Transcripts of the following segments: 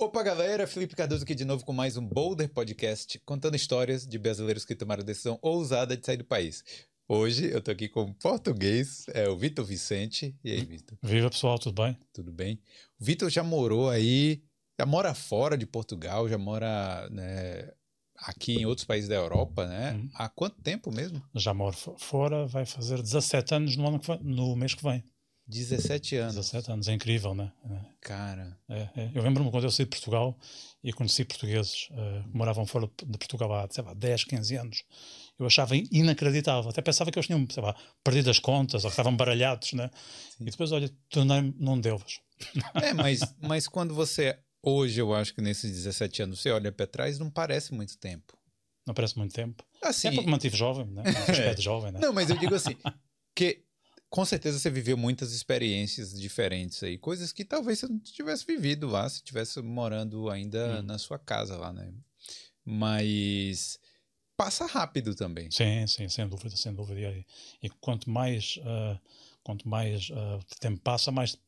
Opa, galera! Felipe Cardoso aqui de novo com mais um Boulder Podcast, contando histórias de brasileiros que tomaram a decisão ousada de sair do país. Hoje eu tô aqui com o português, é o Vitor Vicente. E aí, Vitor? Viva, pessoal, tudo bem? Tudo bem. O Vitor já morou aí, já mora fora de Portugal, já mora né, aqui em outros países da Europa, né? Uhum. Há quanto tempo mesmo? Já moro fora, vai fazer 17 anos no, ano que vem, no mês que vem. 17 anos. 17 anos, é incrível, né? Cara. É, é. Eu lembro-me quando eu saí de Portugal e conheci portugueses uh, que moravam fora de Portugal há, sei lá, 10, 15 anos. Eu achava inacreditável. Até pensava que eles tinham, sei lá, perdido as contas ou que estavam baralhados, né? Sim. E depois, olha, tornei-me num deles. É, mas, mas quando você. Hoje, eu acho que nesses 17 anos, você olha para trás, não parece muito tempo. Não parece muito tempo. Assim, é porque mantive jovem, né? Um jovem, né? Não, mas eu digo assim, que com certeza você viveu muitas experiências diferentes aí, coisas que talvez você não tivesse vivido lá, se tivesse morando ainda hum. na sua casa lá, né? Mas passa rápido também. Sim, sim, sem dúvida, sem dúvida. E, e quanto mais uh, quanto mais uh, tempo passa, mais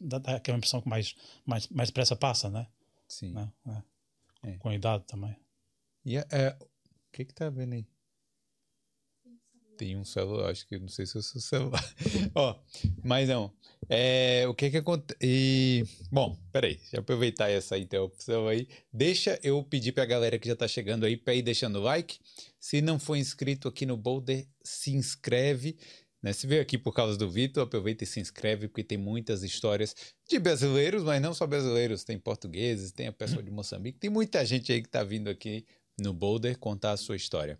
dá, dá aquela impressão que mais mais mais depressa passa, né? Sim. Né? É. É. Com a idade também. E é, o que que tá vendo aí? Tem um celular, acho que não sei se é o seu celular. Ó, mas não. É, o que que acontece? Bom, peraí, deixa eu aproveitar essa interrupção aí. Deixa eu pedir pra galera que já tá chegando aí pra ir deixando o like. Se não for inscrito aqui no Boulder, se inscreve. Né? Se veio aqui por causa do Vitor, aproveita e se inscreve, porque tem muitas histórias de brasileiros, mas não só brasileiros, tem portugueses, tem a pessoa de Moçambique, tem muita gente aí que tá vindo aqui no Boulder contar a sua história.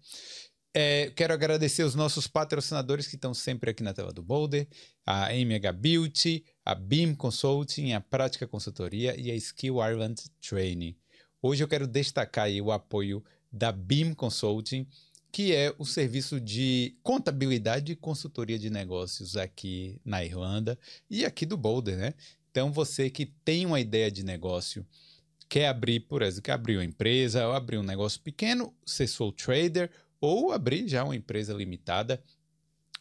É, quero agradecer os nossos patrocinadores que estão sempre aqui na tela do Boulder, a MH Beauty, a Beam Consulting, a Prática Consultoria e a Skill Ireland Training. Hoje eu quero destacar o apoio da Beam Consulting, que é o serviço de contabilidade e consultoria de negócios aqui na Irlanda e aqui do Boulder, né? Então você que tem uma ideia de negócio, quer abrir, por exemplo, quer abrir uma empresa ou abrir um negócio pequeno, ser sole trader ou abrir já uma empresa limitada,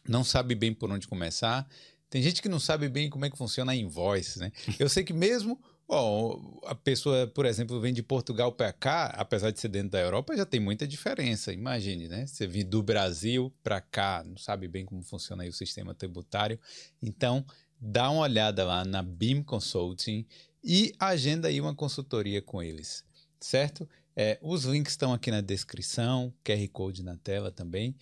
não sabe bem por onde começar. Tem gente que não sabe bem como é que funciona a invoice, né? Eu sei que mesmo ó, a pessoa, por exemplo, vem de Portugal para cá, apesar de ser dentro da Europa, já tem muita diferença. Imagine, né? Você vir do Brasil para cá, não sabe bem como funciona aí o sistema tributário. Então, dá uma olhada lá na BIM Consulting e agenda aí uma consultoria com eles, certo? É, os links estão aqui na descrição, QR Code na tela também.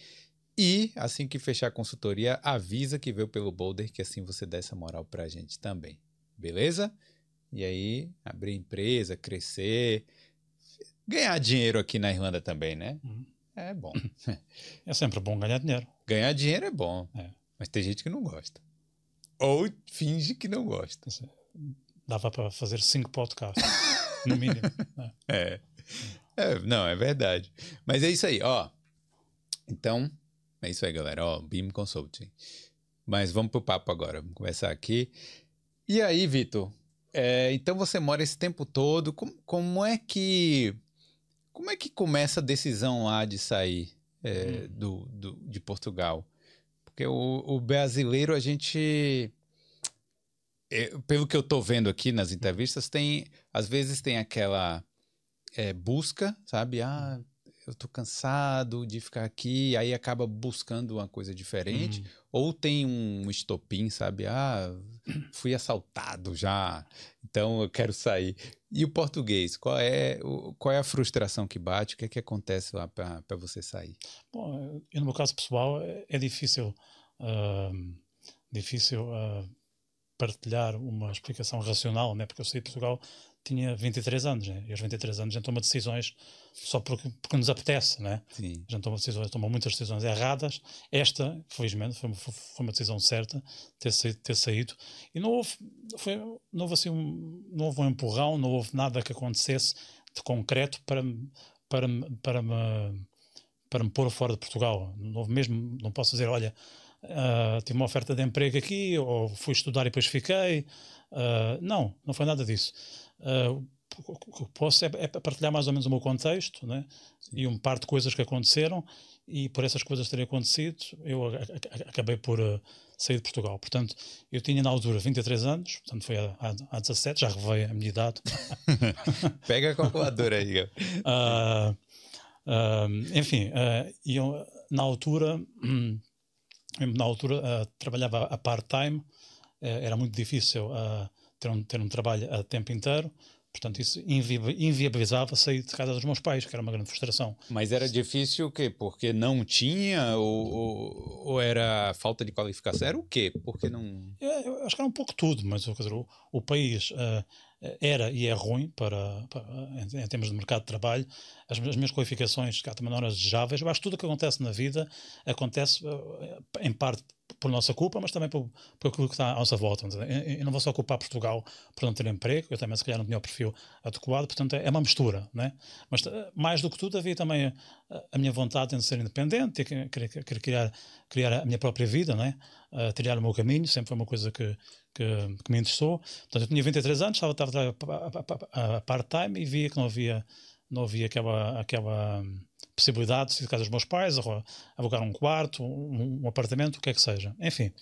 E assim que fechar a consultoria, avisa que veio pelo Boulder, que assim você dá essa moral pra gente também. Beleza? E aí, abrir empresa, crescer, ganhar dinheiro aqui na Irlanda também, né? Uhum. É bom. É sempre bom ganhar dinheiro. Ganhar dinheiro é bom, é. mas tem gente que não gosta. Ou finge que não gosta. Dava para fazer cinco podcasts, no mínimo. Né? É. É, não, é verdade. Mas é isso aí, ó. Então, é isso aí, galera. Ó, Beam Consulting. Mas vamos pro papo agora. Vamos começar aqui. E aí, Vitor? É, então você mora esse tempo todo. Como, como, é que como é que começa a decisão lá de sair é, hum. do, do, de Portugal? Porque o, o brasileiro, a gente é, pelo que eu tô vendo aqui nas entrevistas, tem às vezes tem aquela é, busca, sabe? Ah, eu tô cansado de ficar aqui, aí acaba buscando uma coisa diferente, uhum. ou tem um estopim, sabe? Ah, fui assaltado já, então eu quero sair. E o português, qual é, qual é a frustração que bate? O que é que acontece lá para você sair? Bom, no meu caso pessoal é, é difícil, uh, difícil uh, partilhar uma explicação racional, né? Porque eu saí de Portugal tinha 23 anos, né? E aos 23 anos a gente toma decisões só porque, porque nos apetece, né? Sim. A gente toma, decisões, toma muitas decisões erradas. Esta, felizmente, foi, foi uma decisão certa, ter saído, ter saído. E não houve, foi, não houve assim um, não houve um empurrão, não houve nada que acontecesse de concreto para, para, para, me, para me pôr fora de Portugal. Não houve mesmo, não posso dizer, olha, uh, tive uma oferta de emprego aqui, ou fui estudar e depois fiquei. Uh, não, não foi nada disso. Uh, o que posso é, é, partilhar mais ou menos o meu contexto né? e um par de coisas que aconteceram e por essas coisas terem acontecido, eu acabei por uh, sair de Portugal. Portanto, eu tinha na altura 23 anos, portanto foi há, há 17, já revelei a minha idade. Pega a calculadora aí. uh, uh, enfim, eu, na altura, na altura trabalhava a part-time, era muito difícil ter um, ter um trabalho a tempo inteiro, Portanto, isso invi inviabilizava sair de casa dos meus pais, que era uma grande frustração. Mas era difícil o quê? Porque não tinha? Ou, ou, ou era falta de qualificação? Era o quê? Porque não. É, eu acho que era um pouco tudo, mas dizer, o, o país uh, era e é ruim para, para em, em, termos de mercado de trabalho. As, as minhas qualificações, cá também não eram desejáveis. Eu acho que tudo o que acontece na vida acontece uh, em parte por nossa culpa, mas também por, por aquilo que está à nossa volta. Eu, não vou só culpar Portugal por não ter emprego, eu também se calhar não tinha o perfil adequado, portanto é uma mistura, né? Mas eh, mais do que tudo havia também a, a minha vontade de ser independente, querer criar, criar a minha própria vida, né? Uh, trilhar o meu caminho, sempre foi uma coisa que, que, que, me interessou. Portanto, eu tinha 23 anos, estava, estava a, part-time e via que não havia, não havia aquela, aquela possibilidade de casa dos meus pais, alugar um quarto, um, um, apartamento, o que é que seja. Enfim,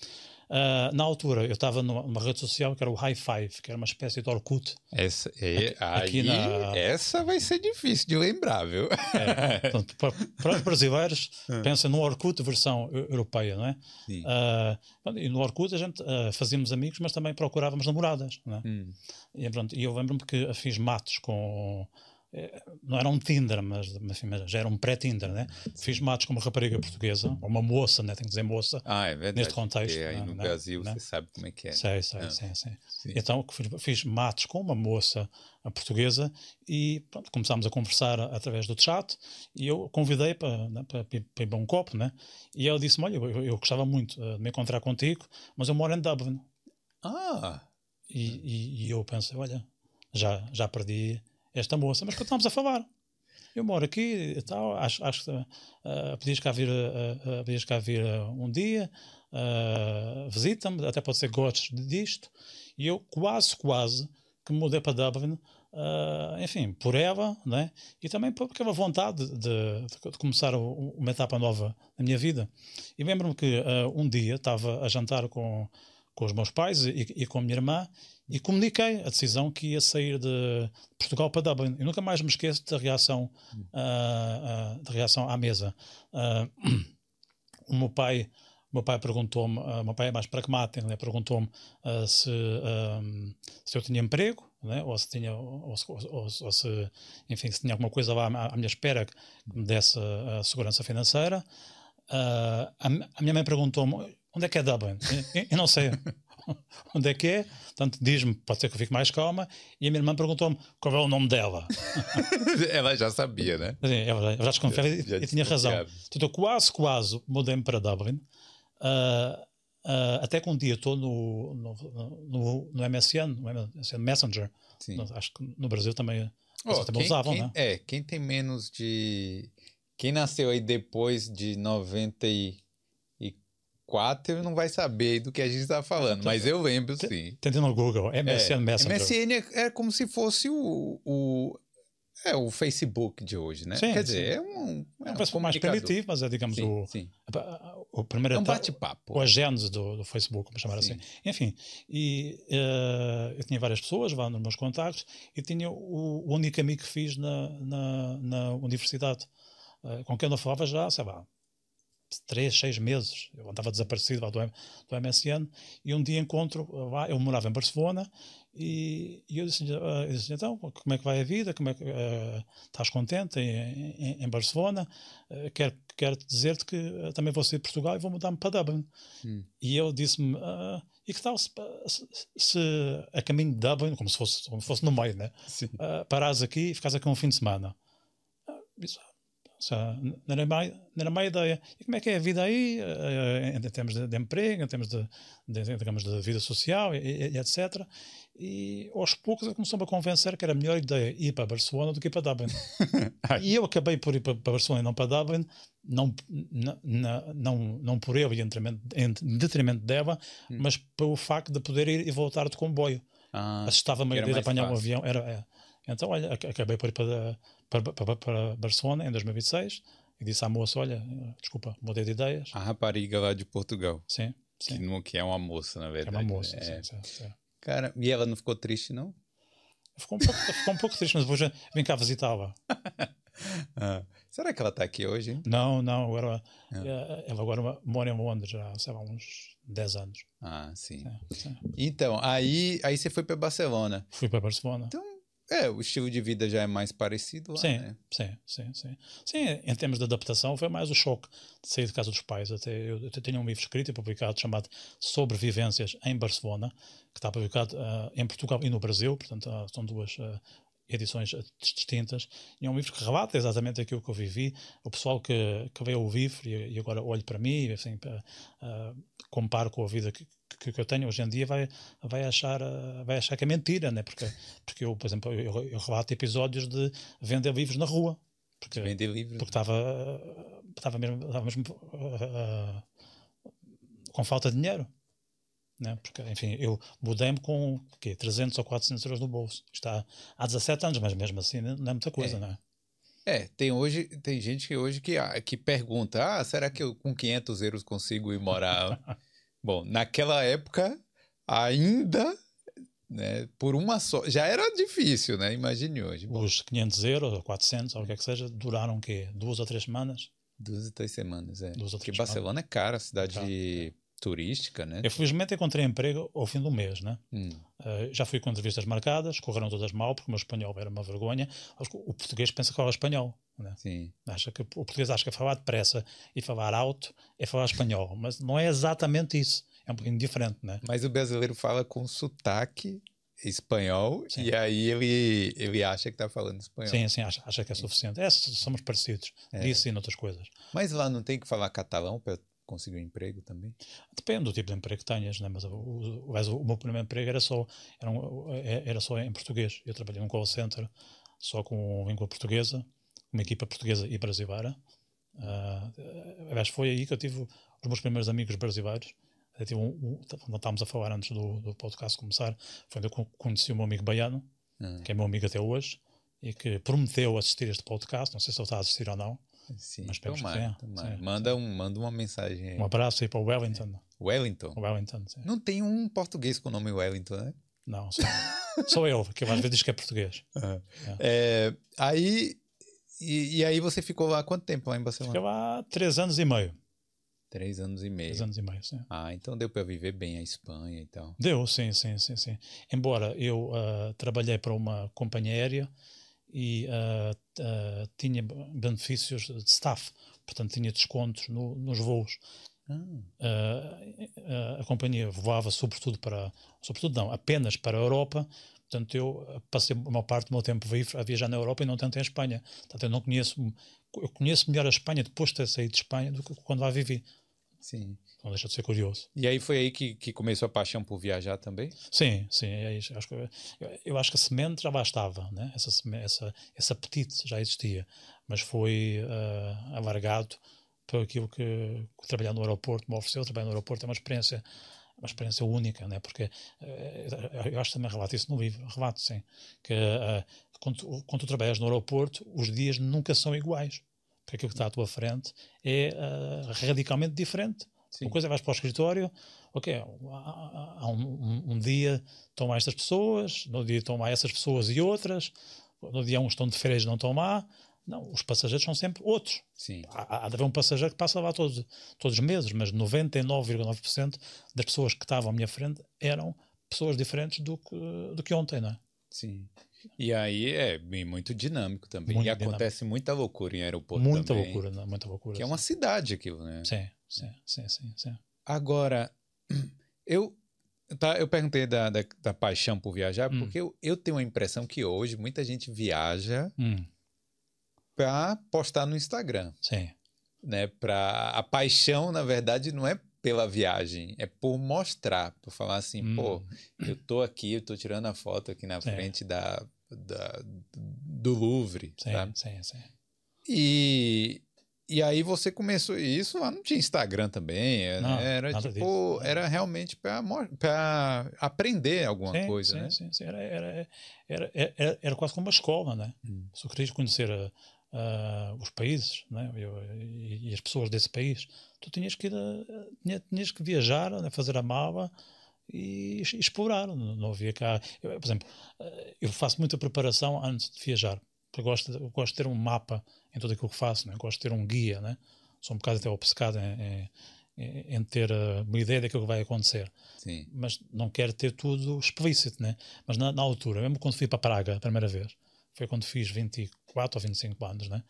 uh, na altura eu estava numa, rede social que era o High Five, que era uma espécie de Orkut. Essa, é, aqui, aí, na... essa vai ser difícil de lembrar, viu? É, portanto, para, para, os brasileiros, hum. pensa no Orkut versão europeia, não é? Sim. Uh, e no Orkut a gente uh, fazíamos amigos, mas também procurávamos namoradas, não é? Hum. E, pronto, eu lembro-me que fiz matos com é, não era um Tinder, mas, mas já era um pré-Tinder, né? Fiz matos com uma rapariga portuguesa, ou uma moça, né? Tem que dizer moça, ah, é verdade, neste contexto. aí né? no né? Brasil né? você sabe como é que é. Sei, sei, ah. sei, sei. Então fiz, fiz matos com uma moça portuguesa e pronto, começámos a conversar através do chat e eu convidei para, né, para, para, ir um copo, né? E ela disse-me, olha, eu, eu, gostava muito eh, de me encontrar contigo, mas eu moro em Dublin. Ah! E, e, e eu pensei, olha, já, já perdi esta moça, mas continuamos a falar. Eu moro aqui e tal, acho, acho que uh, podias cá vir, uh, uh, podias cá vir uh, um dia, uh, visita-me, até pode ser gostes disto. E eu quase, quase que me mudei para Dublin, uh, enfim, por ela, né? e também por aquela vontade de, de, de começar uma etapa nova na minha vida. E lembro-me que um dia estava a jantar com, com os meus pais e, e com a minha irmã e comuniquei a decisão que ia sair de Portugal para Dublin. Eu nunca mais me esqueço da reação, uh, uh, da reação à mesa. Uh, o meu pai, meu pai perguntou-me, o meu pai é mais pragmático, né? perguntou-me se, se eu tinha emprego, né? ou se tinha, ou, ou, ou, se, enfim, se tinha alguma coisa lá à, à minha espera que me desse segurança financeira. A, a, minha mãe perguntou-me onde é que é Dublin? eu, eu não sei. onde é que é? Portanto, diz-me, pode ser que eu fique mais calma. E a minha irmã perguntou-me qual é o nome dela. ela já sabia, né? Ela, ela já desconfiava e, e tinha razão. Portanto, eu quase, quase mudei-me para Dublin. Uh, uh, até que um dia estou no, no, no, no, MSN, no MSN Messenger. No, acho que no Brasil também, oh, também quem, usavam, quem, né? É, quem tem menos de. Quem nasceu aí depois de 90 e 4 não vai saber do que a gente está falando, mas eu lembro sim. Tentando no Google, MSN é, Messenger. MSN é, é, como se fosse o, o, é, o Facebook de hoje, né? Sim, Quer dizer, sim. é um. É, é um mais primitivo, mas é, digamos, sim, o, sim. o primeiro. É um bate-papo. O agente do, do Facebook, vamos chamar assim. Enfim, e uh, eu tinha várias pessoas lá nos meus contactos e tinha o, o único amigo que fiz na, na, na universidade, uh, com quem eu não falava já, sei lá, três, seis meses. Eu andava desaparecido lá do, do MSN e um dia encontro lá, eu morava em Barcelona e, e eu disse, uh, eu disse então, como é que vai a vida? Como é que uh, estás contente em, em, em Barcelona? Uh, quero, quero dizer-te que também vou sair de Portugal e vou mudar-me para Dublin. Hum. E ele disse-me, e que tal se, se, a caminho de Dublin, como se fosse, como se fosse no meio, né? Uh, parares aqui e ficares aqui um fim de semana? Disse, não era, má, não era má ideia. E como é que é a vida aí, eh, em termos de, de emprego, em termos de, de, digamos, de vida social, e, e, etc. E aos poucos começou-me a convencer que era a melhor ideia ir para Barcelona do que ir para Dublin. e eu acabei por ir para, para Barcelona e não para Dublin, não, não, não, não por eu, em detrimento dela, hum. mas pelo facto de poder ir e voltar de comboio. Ah, Assustava-me a ideia de apanhar fácil. um avião. Era, é. Então, olha, acabei por ir para para, para, para Barcelona em 2006 e disse à moça: Olha, desculpa, mudei de ideias. A rapariga lá de Portugal. Sim, Que, sim. não, que é uma moça, na É verdade. uma moça. É. Sim, sim. Cara, e ela não ficou triste, não? Ficou um pouco, ficou um pouco triste, mas depois vim cá visitá-la. Ah, será que ela tá aqui hoje, hein? Não, não, agora É. eh, ela agora mora em Londres já, sei lá, uns 10 anos. Ah, sim. Então, aí, aí você foi para Barcelona. Fui para Barcelona. Então, é, o estilo de vida já é mais parecido lá, sim, né? sim, sim, sim. Sim, em termos de adaptação, foi mais o choque de sair de casa dos pais. Até eu, eu tenho um livro escrito e publicado chamado Sobrevivências em Barcelona, que está publicado ah, em Portugal e no Brasil, portanto, ah, são duas ah, edições distintas. E é um livro que relata exatamente aquilo que eu vivi. O pessoal que, que veio ao livro e, e agora olha para mim, assim, para, ah, comparo com a vida que, que, que eu tenho hoje em dia, vai, vai, achar, ah, vai achar que é mentira, né? porque, porque eu, por exemplo, eu, eu relato episódios de vender livros na rua. Porque, Vender livros. porque estava estava mesmo, estava mesmo ah, ah, com falta de dinheiro. Né? Porque, enfim, eu mudei-me com o quê? 300 ou 400 euros no bolso. Está há 17 anos, mas mesmo assim não é muita coisa, É. não é? É, tem hoje, tem gente que hoje que, ah, que pergunta, ah, será que eu com 500 euros consigo ir morar? Bom, naquela época ainda, né, por uma só, já era difícil, né? Imagine hoje. Bom, Os 500 euros ou 400, ou o que é que seja, duraram o quê? Duas ou três semanas? duas e três semanas, é. Duas ou Porque três Barcelona é cara, cidade Caro, turística, né? Eu felizmente encontrei emprego ao fim do mês, né? Hum, Uh, já fui com entrevistas marcadas, correram todas mal, porque o meu espanhol era uma vergonha. O português pensa que fala espanhol. Né? sim. Acha que, o português acha que falar depressa e falar alto é falar espanhol, mas não é exatamente isso. É um pouquinho diferente, né? Mas o brasileiro fala com sotaque espanhol Sim. e aí ele, ele acha que tá falando espanhol. Sim, sim, acha, acha que é suficiente. É, somos parecidos É. nisso e noutras coisas. Mas lá não tem que falar catalão para conseguir um emprego também? Depende do tipo de emprego que tenhas, né? mas o, o, mas o meu primeiro emprego era só, era, um- era só em português. Eu trabalhei num call center só com língua portuguesa, uma equipa portuguesa e brasileira. Ah, aliás, foi aí que eu tive os meus primeiros amigos brasileiros. Eu tive um, um, estávamos a falar antes do, do podcast começar, foi onde eu con- conheci o meu amigo baiano, Ah, que é meu amigo até hoje, e que prometeu assistir este podcast. Não sei se ele está a assistir ou não. Sim, Mas esperemos que tomara, sim. Manda, um, manda uma mensagem aí. Um abraço aí para o Wellington. Wellington. Wellington. Não tem um português com o nome Wellington, né? Não, sou, sou eu, que às vezes diz que é português. É, aí, e, e aí você ficou lá quanto tempo lá em Barcelona? Fiquei lá três anos e meio. Três anos e meio. Três anos e meio, sim. Ah, então deu para viver bem a Espanha e tal. Deu, sim, sim, sim, sim. Embora eu ah, trabalhei para uma companhia aérea e ah, ah, tinha benefícios de staff, portanto tinha descontos no- nos voos. Ah, a companhia voava sobretudo para, sobretudo não, apenas para a Europa, portanto eu passei uma parte do meu tempo a viajar na Europa e não tanto em Espanha. Portanto eu não conheço, eu conheço melhor a Espanha depois de ter saído de Espanha do que quando lá vivi. sim. Não deixa de ser curioso. E aí foi aí que, que começou a paixão por viajar também? Sim, sim, é acho que, eu, eu acho que a semente já lá estava, né? essa, essa, esse apetite já existia, mas foi ah, alargado por aquilo que, que trabalhar no aeroporto me ofereceu. Trabalhar no aeroporto é uma experiência, uma experiência única, né? porque eh, eu acho que também relato isso no livro, relato sim, que ah, quando, tu- quando tu trabalhas no aeroporto, os dias nunca são iguais, porque aquilo que está à tua frente é ah, radicalmente diferente. Sim. Uma coisa é vais para o escritório, ok, há, um, um- um dia estão lá estas pessoas, no dia estão lá essas pessoas e outras, no dia uns estão de férias e não estão lá. Não, os passageiros são sempre outros. Sim. Há, há de haver um passageiro que passa lá todos, todos os meses, mas 99,9% das pessoas que estavam à minha frente eram pessoas diferentes do que, do que ontem, não é? Sim. E aí é bem muito dinâmico também. Muito e acontece muita loucura em aeroporto muita também. loucura, não é? Muita loucura. Que é uma cidade aquilo, né? Sim, sim, sim, sim, sim. Agora, eu, tá, eu perguntei da, da, da paixão por viajar, Hum. porque eu, eu tenho a impressão que hoje muita gente viaja Hum, para postar no Instagram, sim, né? Pra, a paixão, na verdade, não é pela viagem, é por mostrar, por falar assim, Hum. pô, eu tô aqui, eu tô tirando a foto aqui na Sim. frente da, da, do Louvre, sim, sabe? sim, sim. E, e aí você começou isso lá não tinha Instagram também, é, Não, era tipo, era realmente para aprender alguma sim, coisa, sim, né? Sim, sim. Era, era, era, era, era quase como uma escola, né? Hum. Se eu querias conhecer a, uh, os países né? e, e, as pessoas desse país. Tu tinhas que ir a, tinhas que viajar, né? fazer a mala e, e explorar. Não, não havia cá. Eu, por exemplo, eu faço muita preparação antes de viajar. Eu gosto, eu gosto de ter um mapa em tudo aquilo que faço, né? gosto de ter um guia. Né? Sou um bocado até obcecado em, em em ter uma ideia daquilo que vai acontecer. Sim. Mas não quero ter tudo explícito, né? Mas na, na, altura, mesmo quando fui para Praga a primeira vez, foi quando fiz 24 ou 25 anos, né?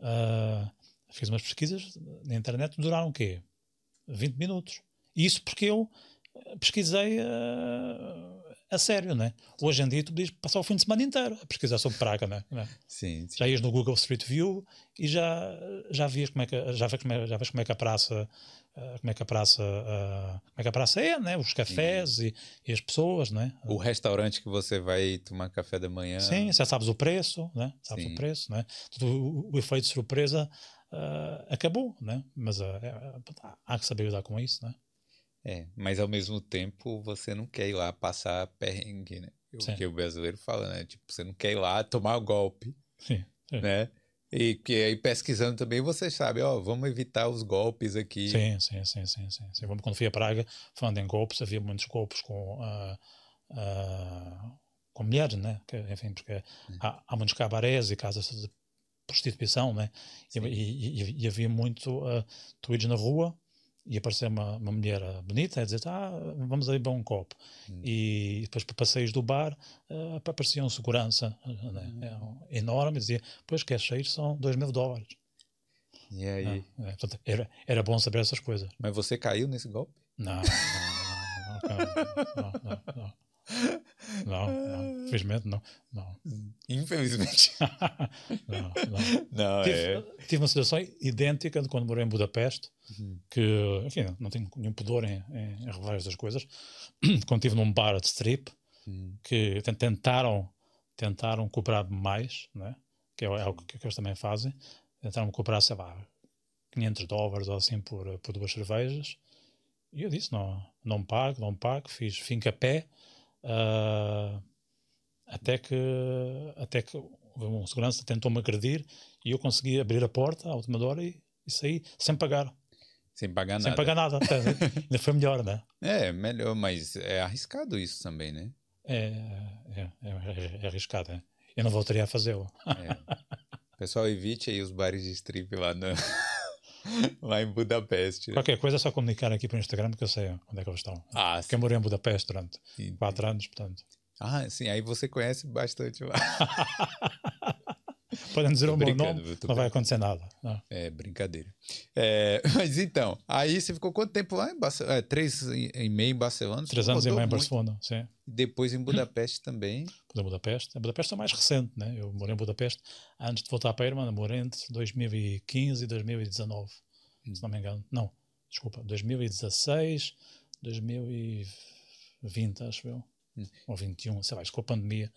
Uh, fiz umas pesquisas na internet, duraram o quê? 20 minutos. Isso porque eu pesquisei uh, a sério, né? Hoje em dia tu podias passar o fim de semana inteiro a pesquisar sobre Praga, né? Sim, sim, Já ias no Google Street View e já, já vias como é que, já vês como é, já vês como é que a praça uh, como é que a praça uh, como é que a praça é, né? Os cafés e, e, as pessoas, né? O restaurante que você vai tomar café da manhã. Sim, já sabes o preço, né? Sabes sim. o preço, né? O, o efeito de surpresa uh, acabou, né? Mas há que saber lidar com isso, né? É, mas ao mesmo tempo você não quer ir lá passar perrengue, né? O que o brasileiro fala, né? Tipo, você não quer ir lá tomar o golpe, sim, sim. né? E que aí pesquisando também você sabe, ó, vamos evitar os golpes aqui. Sim, sim, sim, sim, sim. sim. Quando fui a Praga, falando em golpes, havia muitos golpes com, uh, uh, com mulheres, né? Que, enfim, porque há, há muitos cabarés e casas de prostituição, né? E, e, e, havia muito uh, na rua e aparecer uma, uma mulher bonita a dizer ah, vamos aí beber um copo hum. e depois para passeios do bar uh, aparecia um segurança né? hum. é, enorme e dizia pois quer sair são dois mil dólares e aí é, portanto, era, era bom saber essas coisas mas você caiu nesse golpe? não não, não, não, não, não não, não, infelizmente não. não. Infelizmente. não, não. não tive, é... tive, uma situação idêntica de quando morei em Budapeste, uhum. que, enfim, não tenho nenhum pudor em, em, em revelar estas coisas. quando estive num bar de strip, uhum. que tentaram, tentaram cobrar mais, né? que é, algo que, que eles também fazem, tentaram cobrar, sei lá, 500 dólares ou assim por, por duas cervejas. E eu disse: não, não pago, não pago. Fiz finca pé Uh, até que até que um segurança tentou-me agredir e eu consegui abrir a porta à última hora e, e saí sem pagar. Sem pagar nada. Sem pagar nada. Ainda foi melhor, né? É, melhor, mas é arriscado isso também, né? É, é, é, é arriscado, é. Eu não voltaria a fazê-lo. É. Pessoal, evite aí os bares de strip lá, no... lá em Budapeste. Qualquer coisa é só comunicar aqui para o Instagram que eu sei onde é que eles estão. Ah, Porque eu morei em Budapeste durante sim. quatro anos, portanto. Ah, sim, aí você conhece bastante lá. Podem dizer o meu nome, não vai acontecer nada. Não. É, brincadeira. É, mas então, aí você ficou quanto tempo lá em Barcelona? É, três e meio em Barcelona? Três anos e meio em Barcelona, sim. Depois em Budapeste também? Em Budapeste. A Budapeste é mais recente, né? Eu morei em Budapeste antes de voltar para a Irmã, morei entre 2015 e 2019, hum. se não me engano. Não, desculpa, 2016, 2020, acho eu. Hum. Ou 21, sei lá, com a pandemia.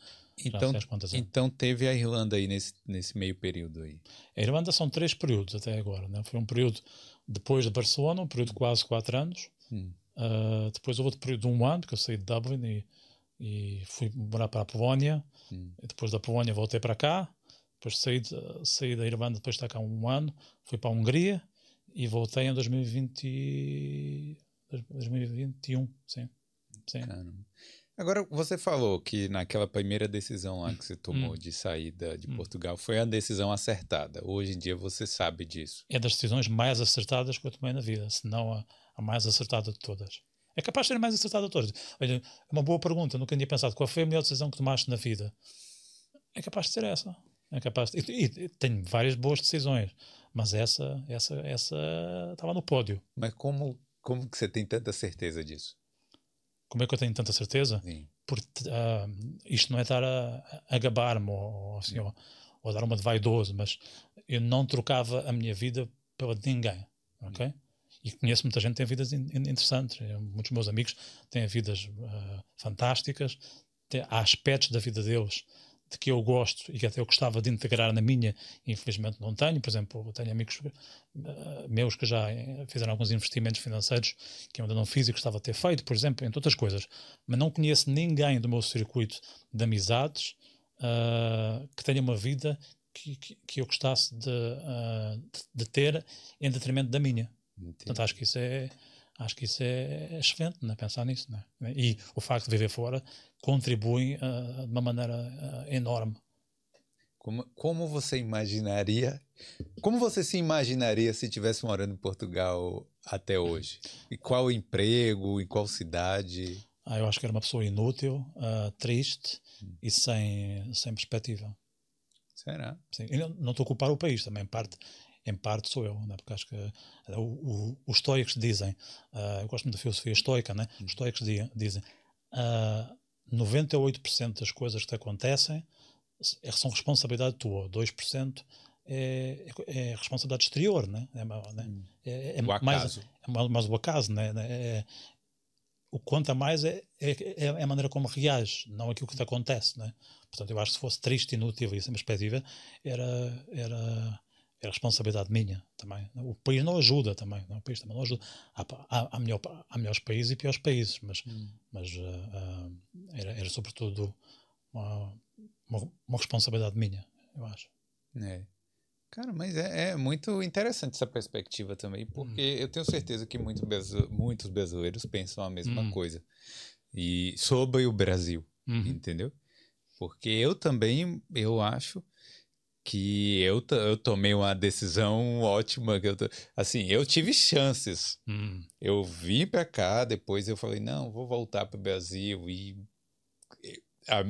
Então, então teve a Irlanda aí nesse, nesse meio período aí. A Irlanda são três períodos até agora. Né? Foi um período depois de Barcelona, um período de quase quatro anos. Hum. Uh, depois houve outro período de um ano, que eu saí de Dublin e, e fui morar para a Polónia. Hum. depois da Polónia voltei para cá. Depois saí, de, saí da Irlanda, depois de estar cá um ano. Fui para a Hungria e voltei em 2020, 2021. Sim. sim. Caramba. Agora, você falou que naquela primeira decisão lá que você tomou hum. de saída de hum. Portugal foi a decisão acertada. Hoje em dia você sabe disso. É das decisões mais acertadas que eu tomei na vida, se não a, a mais acertada de todas. É capaz de ser a mais acertada de todas. Olha, é uma boa pergunta, nunca tinha pensado qual foi a melhor decisão que tomaste na vida. É capaz de ser essa. É capaz de... e, e, tenho várias boas decisões, mas essa, essa, essa estava no pódio. Mas como, como que você tem tanta certeza disso? Como é que eu tenho tanta certeza? Sim. Porque uh, isto não é estar a, a gabar-me ou, assim, ou, ou, dar uma de vaidoso, mas eu não trocava a minha vida pela de ninguém, ok? E conheço muita gente que tem vidas in, in, interessantes. Muitos meus amigos têm vidas uh, fantásticas. Tem, há aspectos da vida deles de que eu gosto e que até eu gostava de integrar na minha, infelizmente não tenho. Por exemplo, tenho amigos uh, meus que já eh, fizeram alguns investimentos financeiros que eu ainda não fiz e gostava de ter feito, por exemplo, entre outras coisas. Mas não conheço ninguém do meu circuito de amizades uh, que tenha uma vida que, que, que eu gostasse de, uh, de, de, ter em detrimento da minha. Entendi. Portanto, acho que isso é acho que isso é excelente, né? pensar nisso. Né? E o facto de viver fora contribui uh, de uma maneira uh, enorme. Como, como você imaginaria? Como você se imaginaria se estivesse morando em Portugal até hoje? E qual emprego? Em qual cidade? Ah, eu acho que era uma pessoa inútil, uh, triste hum. e sem, sem perspectiva. Será? Sim. Não estou a culpar o país, também parte, em parte sou eu, né? porque acho que uh, o, o, os estoicos dizem, uh, eu gosto muito da filosofia estoica, né? os estoicos dizem uh, 98% das coisas que te acontecem é, são responsabilidade tua, 2% é, é, é responsabilidade exterior, né? É, né? É, é mais, é mais o acaso, né? É, o que conta mais é, é, é, a maneira como reage, não aquilo que te acontece, né? Portanto, eu acho que se fosse triste, inútil e sem perspectiva, era, era, era responsabilidade minha também. O país não ajuda também, não? o país também não ajuda. Há, há, há, melhor, há melhores países e piores países, mas, hum. mas uh, uh, era, era sobretudo uma, uma, uma, responsabilidade minha, eu acho. É. Cara, mas é, é, muito interessante essa perspectiva também, porque hum. eu tenho certeza que muito, muitos brasileiros pensam a mesma hum. coisa e sobre o Brasil, uhum. entendeu? Porque eu também, eu acho que eu, eu tomei uma decisão ótima. Que eu, assim, eu tive chances. Hum. Eu vim para cá, depois eu falei, não, vou voltar para o Brasil e... A,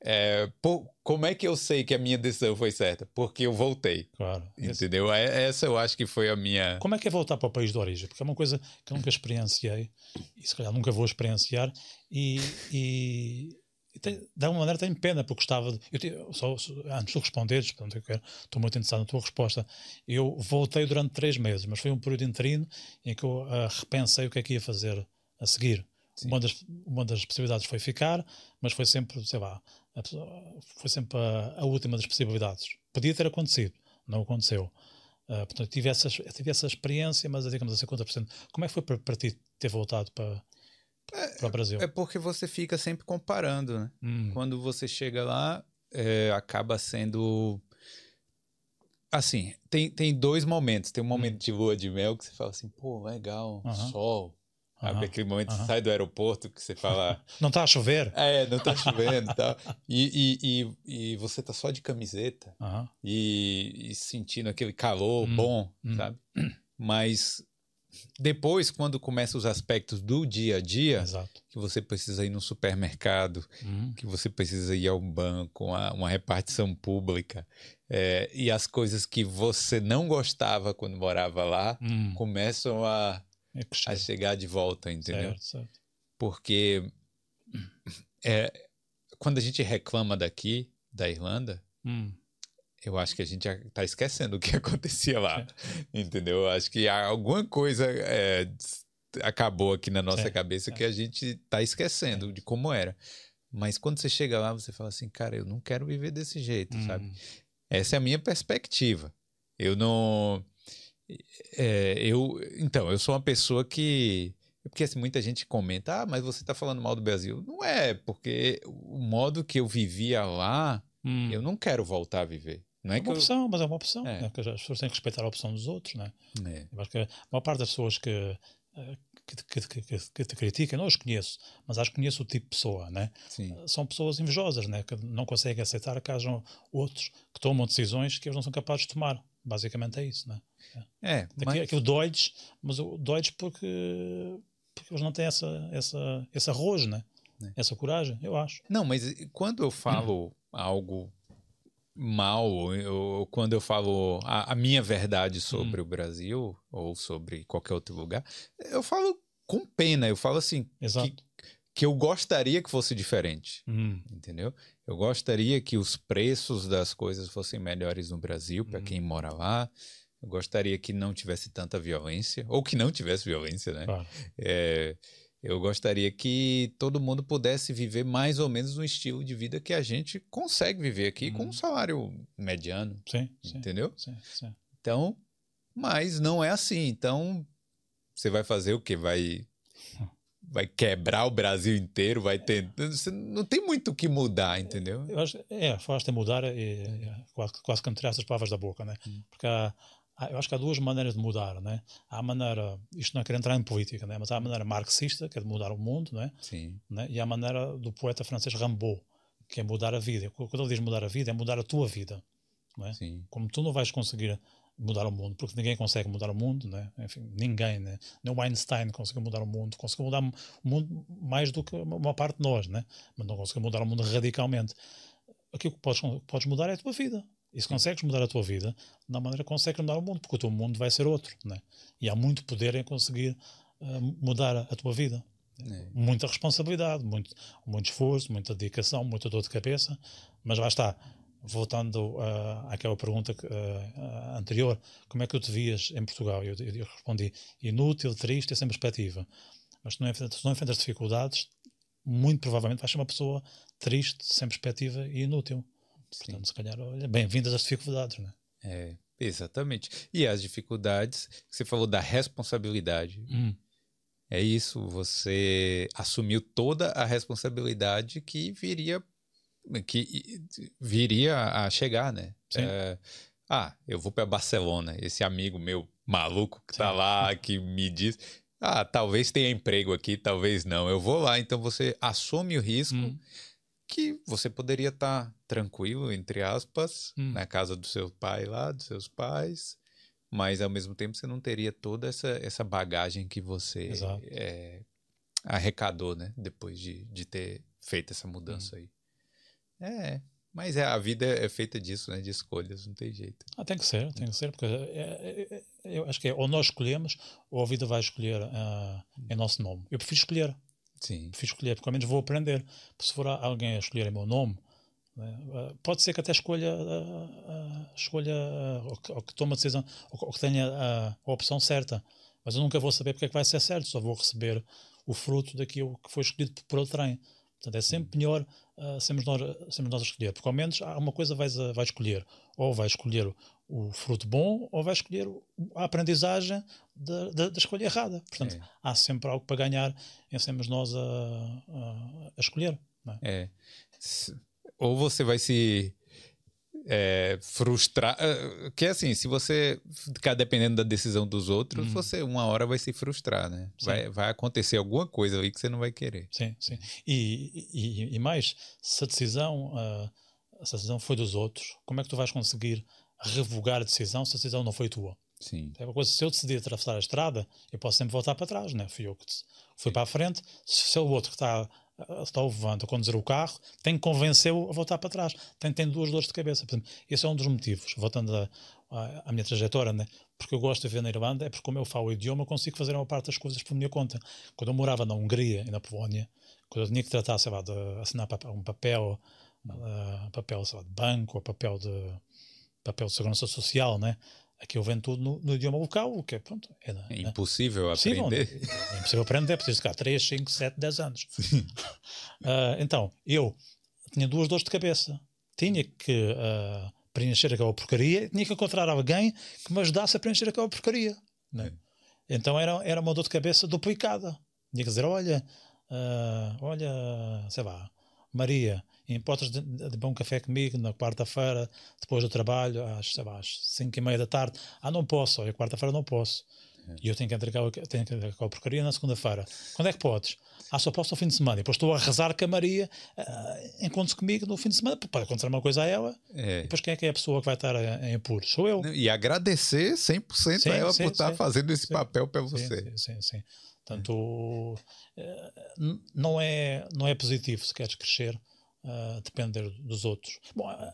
é, por, como é que eu sei que a minha decisão foi certa? Porque eu voltei. Claro. Entendeu? Esse... É, essa eu acho que foi a minha. Como é que é voltar para o país de origem? Porque é uma coisa que eu nunca experienciei e se calhar nunca vou experienciar e, e de alguma maneira tenho pena, porque gostava de. Eu, só, antes de responderes, portanto, quero, estou muito interessado na tua resposta. Eu voltei durante três meses, mas foi um período interino em que eu uh, repensei o que é que ia fazer a seguir. Uma das, uma das possibilidades foi ficar, mas foi sempre, sei lá, a, foi sempre a, a, última das possibilidades. Podia ter acontecido, não aconteceu. Uh, portanto, tive essa, tive essa experiência, mas digamos a 50%. Como é que foi para, para ti ter voltado para, é, para o Brasil? É porque você fica sempre comparando, né? Hum. Quando você chega lá, é, acaba sendo. Assim, tem, tem dois momentos. Tem um momento hum. de lua de mel que você fala assim, pô, legal, uh -huh. sol. Sabe? Aquele momento que você sai do aeroporto que você fala. não tá a chover? É, não tá chovendo e tal. E, e, e, você tá só de camiseta e, e, sentindo aquele calor hum. bom, hum. sabe? Mas depois, quando começam os aspectos do dia a dia, Exato. que você precisa ir no supermercado, uhum. que você precisa ir ao banco, uma, uma repartição pública, é, e as coisas que você não gostava quando morava lá uhum. começam a, é a chegar de volta, entendeu? Certo, certo. Porque é, quando a gente reclama daqui, da Irlanda, uhum eu acho que a gente está esquecendo o que acontecia lá, entendeu? Eu acho que alguma coisa é, acabou aqui na nossa cabeça que a gente está esquecendo de como era. Mas quando você chega lá, você fala assim, cara, eu não quero viver desse jeito, hum. sabe? Essa é a minha perspectiva. Eu não. É, eu, então, eu sou uma pessoa que. Porque assim, muita gente comenta, ah, mas você está falando mal do Brasil. Não é, porque o modo que eu vivia lá, hum. eu não quero voltar a viver. Não é, é uma eu... opção, mas é uma opção. É. Né? As pessoas têm que respeitar a opção dos outros. Né? É. Eu acho que a maior parte das pessoas que, eh, que, que, que, que te criticam, não os conheço, mas acho que conheço o tipo de pessoa. Né? Sim. São pessoas invejosas, né? que não conseguem aceitar que hajam outros que tomam decisões que eles não são capazes de tomar. Basicamente é isso. Né? É, mas... Aquilo dói-lhes, mas dói-lhes porque, porque eles não têm essa, essa, esse arrojo, né? É. essa coragem, eu acho. Não, mas quando eu falo hum. algo mal, eu, quando eu falo a, a minha verdade sobre hum. o Brasil ou sobre qualquer outro lugar, eu falo com pena, eu falo assim, Exato. Que, que eu gostaria que fosse diferente, hum. entendeu? Eu gostaria que os preços das coisas fossem melhores no Brasil para hum. quem mora lá. Eu gostaria que não tivesse tanta violência, ou que não tivesse violência, né? Claro. É, eu gostaria que todo mundo pudesse viver mais ou menos no estilo de vida que a gente consegue viver aqui com um uhum. salário mediano. Sim, entendeu? Sim, sim. Então, mas não é assim. Então, você vai fazer o quê? Vai vai quebrar o Brasil inteiro, vai ter. Não tem muito o que mudar, entendeu? Eu acho, é, falaste em mudar e é, quase, quase que me tiraste as palavras da boca, né? Hum. Porque há, eu acho que há duas maneiras de mudar, né? Há a maneira, isto não é querer entrar em política, né? Mas há a maneira marxista, que é de mudar o mundo, né? Sim. né? E há a maneira do poeta francês Rimbaud, que é mudar a vida. Quando ele diz mudar a vida, é mudar a tua vida, não é? Sim. Como tu não vais conseguir mudar o mundo, porque ninguém consegue mudar o mundo, né? Enfim, ninguém, né? Nem Einstein conseguiu mudar o mundo, conseguiu mudar o mundo mais do que uma parte de nós, né? Mas não conseguiu mudar o mundo radicalmente. Aquilo que podes, podes mudar é a tua vida. E se consegues mudar a tua vida, da maneira consegues mudar o mundo, porque o teu mundo vai ser outro, né? E há muito poder em conseguir uh, mudar a, a tua vida. É. Muita responsabilidade, muito, muito esforço, muita dedicação, muita dor de cabeça, mas lá está voltando uh, àquela pergunta uh, anterior, como é que eu te vias em Portugal? Eu, eu, eu respondi inútil, triste e sem perspectiva. Mas se não, enfrentas, se não enfrentas dificuldades, muito provavelmente vais ser uma pessoa triste, sem perspectiva e inútil. Sim. Portanto, se calhar, olha, bem-vindas às dificuldades, né? É, exatamente. E as dificuldades, você falou da responsabilidade. Hum. É isso, você assumiu toda a responsabilidade que viria que viria a chegar, né? É, ah, eu vou para Barcelona. Esse amigo meu maluco que está lá, que me diz, ah, talvez tenha emprego aqui, talvez não. Eu vou lá, então você assume o risco hum. Que você poderia estar tá tranquilo, entre aspas, hum. na casa do seu pai lá, dos seus pais, mas ao mesmo tempo você não teria toda essa, essa bagagem que você é, arrecadou, né? Depois de, de ter feito essa mudança hum. aí. É, mas é, a vida é feita disso, né? De escolhas, não tem jeito. Ah, tem que ser, tem que ser, porque é, é, é, eu acho que é ou nós escolhemos ou a vida vai escolher uh, em nosso nome. Eu prefiro escolher. Sim. Prefiro escolher, porque ao menos vou aprender. Se for alguém a escolher em meu nome, né, uh, pode ser que até escolha, uh, escolha ou que, ou, que, tome a decisão, ou, ou que tenha a opção certa. Mas eu nunca vou saber porque é que vai ser certo, só vou receber o fruto daquilo que foi escolhido por outro trem. Portanto, é sempre melhor uh, sermos, nós, sermos nós a escolher, porque ao menos há uma coisa vais, a, vais escolher, ou vais escolher o fruto bom, ou vais escolher a aprendizagem da, da, da escolha errada. Portanto, é. há sempre algo para ganhar em sermos nós a, a, a escolher. É? é. Ou você vai se é, frustrar. É, que é assim, se você ficar dependendo da decisão dos outros, hum. você uma hora vai se frustrar, né? Vai, vai acontecer alguma coisa aí que você não vai querer. Sim, sim. E, e, e mais, se a decisão, uh, se a decisão foi dos outros, como é que tu vais conseguir revogar a decisão se a decisão não foi tua? Sim. É uma coisa, se eu decidir atravessar a estrada, eu posso sempre voltar para trás, né? Fui eu que fui para a frente. Se é o outro que está está ao volante a conduzir o carro, tem que convencê-lo a voltar para trás. Tem, tem duas dores de cabeça. Portanto, esse é um dos motivos, voltando à minha trajetória, né? porque eu gosto de ver na Irlanda, é porque como eu falo o idioma, eu consigo fazer uma parte das coisas por minha conta. Quando eu morava na Hungria e na Polónia, quando eu tinha que tratar, sei lá, de assinar um papel, uh, papel sei lá, de banco, ou papel de, papel de segurança social, né? Aquilo vem tudo no, no, idioma local, o que é, pronto, é, é impossível aprender. É, é, impossível aprender, preciso ficar 3, 5, 7, 10 anos. Uh, então, eu tinha duas dores de cabeça. Tinha que uh, preencher aquela porcaria e tinha que encontrar alguém que me ajudasse a preencher aquela porcaria. Né? Então era, era uma dor de cabeça duplicada. Tinha que dizer: olha, uh, olha, sei lá, Maria, importas de, de, um café comigo na quarta-feira, depois do trabalho, às, sei lá, às cinco e meia da tarde. Ah, não posso, olha, quarta-feira não posso. É. E eu tenho que entregar, tenho que entregar a porcaria na segunda-feira. Quando é que podes? Ah, só posso ao fim de semana. E depois estou a rezar com a Maria, uh, encontro-se comigo no fim de semana, pode acontecer uma coisa a ela. É. E depois quem é que é a pessoa que vai estar em apuros? Sou eu. E agradecer 100% sim, a ela sim, por estar fazendo esse sim, papel para você. Sim, sim, sim. Portanto, é. não, é, não é positivo se queres crescer uh, depender dos outros. Bom, uh,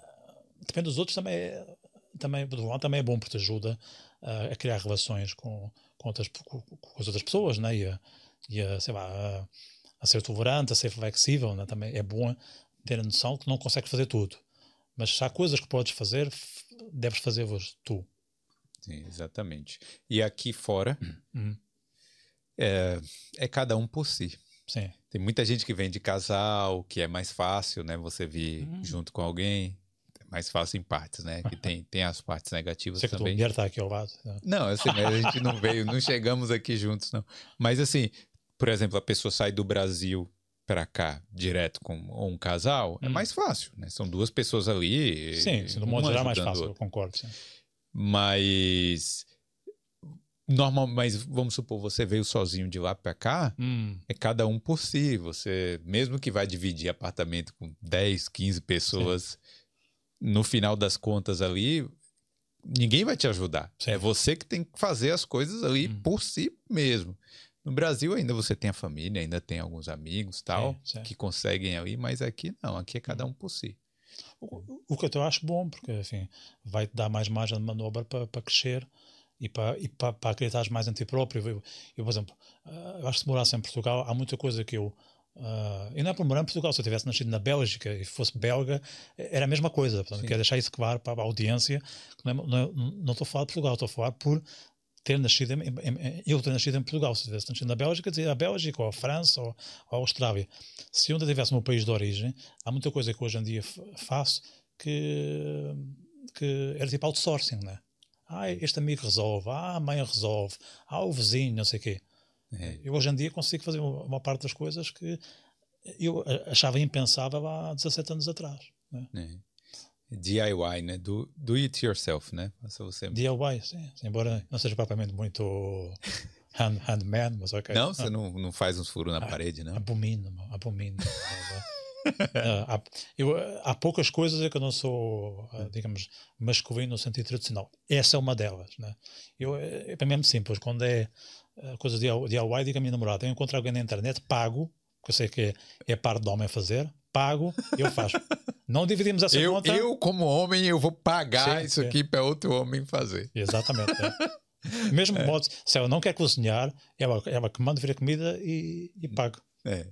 depender dos outros também é, também, também é bom porque te ajuda uh, a criar relações com, com, outras, com, com as outras pessoas, né? E a, e a sei lá, a, a, ser tolerante, a ser flexível, né? também é bom ter a noção que não consegues fazer tudo. Mas se há coisas que podes fazer, deves fazê-las tu. Sim, exatamente. E aqui fora, uhum. é, é cada um por si. Sim. Tem muita gente que vem de casal, que é mais fácil, né? Você vir uhum. junto com alguém. É mais fácil em partes, né? Que tem, tem as partes negativas Você também. Você que tá aqui ao lado. Né? Não, assim, a gente não veio, não chegamos aqui juntos, não. Mas assim, por exemplo, a pessoa sai do Brasil para cá direto com um casal, é Hum. mais fácil, né? São duas pessoas ali. Sim, sim, do modo geral é mais fácil, eu concordo. Sim. Mas normal, mas vamos supor você veio sozinho de lá para cá, Hum, é cada um por si. Você, mesmo que vai dividir apartamento com 10, 15 pessoas, no final das contas ali, ninguém vai te ajudar. Sim. É você que tem que fazer as coisas ali Hum. por si mesmo. No Brasil ainda você tem a família, ainda tem alguns amigos tal, Sim, sim. que conseguem ali, mas aqui não, aqui é cada um por si. O, o que eu acho bom, porque assim, vai te dar mais margem de manobra para, para crescer e para, e para, para acreditar mais em ti próprio. Eu, eu, por exemplo, ah, eu acho que se morasse em Portugal, há muita coisa que eu. ah, e não é por morar em Portugal, se eu tivesse nascido na Bélgica e fosse belga, era a mesma coisa. Portanto, Sim. quero deixar isso claro para a audiência. Não, é- não, é- não estou a falar de Portugal, estou a falar por ter nascido em, em- eu ter nascido em Portugal. Se tivesse nascido na Bélgica, dizia a Bélgica, ou a França, ou, ou a Austrália. Se eu ainda tivesse o meu país de origem, há muita coisa que hoje em dia faço que, que era tipo outsourcing, né? Ah, este amigo resolve, ah, a mãe resolve, ah, o vizinho, não sei o quê. É. Eu hoje em dia consigo fazer uma, uma parte das coisas que eu achava impensável há 17 anos atrás. Né? né? DIY, né? Do, do it yourself, né? Faça você. DIY, sim, embora não seja propriamente muito hand, handman, mas ok. Não, você não, não faz uns furos na Ah, parede, não? Abomino, abomino. Ah, há, eu, há poucas coisas em que eu não sou, ah, digamos, masculino no sentido tradicional. Essa é uma delas. Né? Eu, é, para mim é muito simples. Quando é ah, coisa de DIY, digo à minha namorada: eu encontro alguém na internet, pago, que eu sei que é, é parte do homem fazer, pago, eu faço. Não dividimos essa Eu, conta. eu, como homem, eu vou pagar Sim, isso aqui para outro homem fazer. Exatamente. é. Mesmo modo, se ela não quer cozinhar, ela, ela que manda vir a comida e, e paga. É.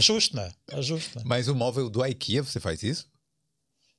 Justo, não é? Não é? Mas o móvel do IKEA, você faz isso?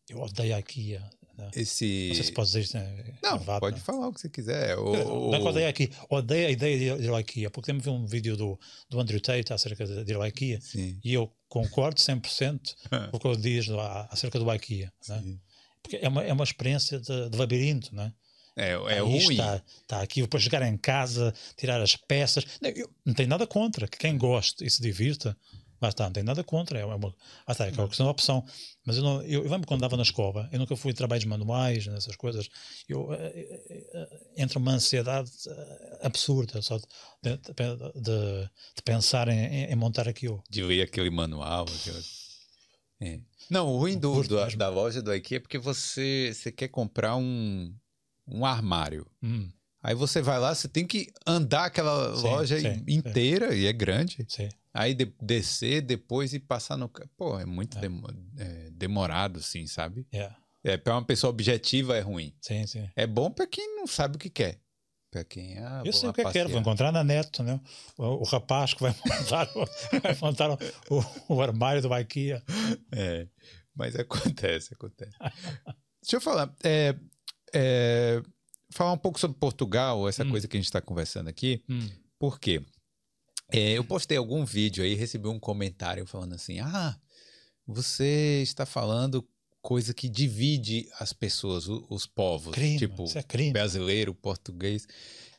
Eu odeio a IKEA. Né? Esse. Não sei se pode dizer isto. Né? Não, Privado, pode né? falar o que você quiser. O, Não é que odeio a IKEA. Odeio a ideia de ir- à IKEA. Porque temos um vídeo do, do Andrew Tate acerca de, de ir à IKEA. Sim. E eu concordo 100% com o que ele diz acerca do IKEA. Né? Porque é uma, é uma experiência de, de labirinto, né? É, é ruim. Está, está aqui para chegar em casa, tirar as peças. Não, eu não tenho nada contra. Que quem goste e se divirta, está, não tenho nada contra. É uma, está, é aquela questão da opção. Mas eu, não, eu, eu lembro quando andava na escola, eu nunca fui trabalhos manuais, nessas coisas. Eu, eh, eh, eh, entra uma ansiedade absurda só de, de, de- de pensar em, em- em montar aquilo. De ler aquele manual. aquela- É. Não, o ruim do, do- da loja do IKEA é porque você, você quer comprar um, um armário. Hum, Aí você vai lá, você tem que andar aquela Sim, loja sim, inteira, e é grande. sim. Aí de- descer depois e passar no. Pô, é muito demo- é, demorado, assim, sabe? Yeah. É, pra uma pessoa objetiva é ruim. Sim, sim. É bom pra quem não sabe o que quer. Pra quem. Ah, Eu sei o que é que quero, vou encontrar na net, né? o, o rapaz que vai montar, o, vai montar o, o armário do IKEA. É, mas acontece, acontece. Deixa eu falar. é, é, falar um pouco sobre Portugal, essa Hum. coisa que a gente está conversando aqui. Hum, Por quê? É, eu postei algum vídeo aí, recebi um comentário falando assim: Ah, você está falando coisa que divide as pessoas, o- os povos. crime, tipo, isso é crime. brasileiro, português.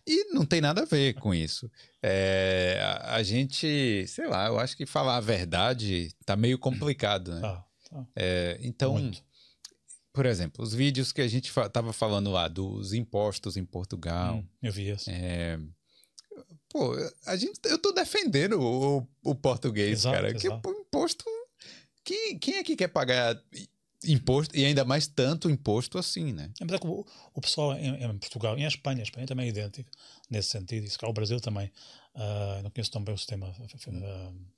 E não tem nada a ver com isso. É, a, a gente, sei lá, eu acho que falar a verdade tá meio complicado, né? Tá, tá. É, então, Muito. Por exemplo, os vídeos que a gente tava falando lá dos impostos em Portugal. Hum, eu vi isso. É, pô, a gente, eu tô defendendo o, o português, Exato, cara. Que exato. o imposto. Quem, quem é que quer pagar imposto? E ainda mais tanto imposto assim, né? É verdade que o, o pessoal em, em Portugal e em Espanha, a Espanha também é idêntico nesse sentido, e se cá o Brasil também. ah, não conheço tão bem o sistema ah,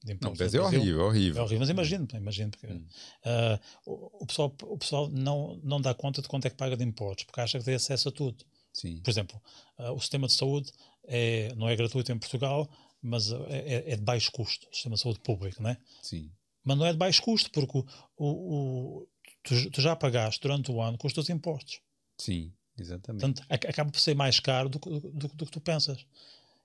de Não, impostos. o Brasil é horrível, É horrível. horrível, mas imagino, imagino porque Hum. ah, o, o pessoal, o pessoal não, não dá conta de quanto é que paga de impostos, porque acha que tem acesso a tudo. Sim. Por exemplo, ah, o sistema de saúde é, não é gratuito em Portugal, mas ah, é, é de baixo custo, o sistema de saúde público, não é? Sim. Mas não é de baixo custo, porque o, o, o- tu, tu já pagaste durante o ano com os teus impostos. Sim, exatamente. Portanto, ac- acaba por ser mais caro do, que- do, do, do que tu pensas.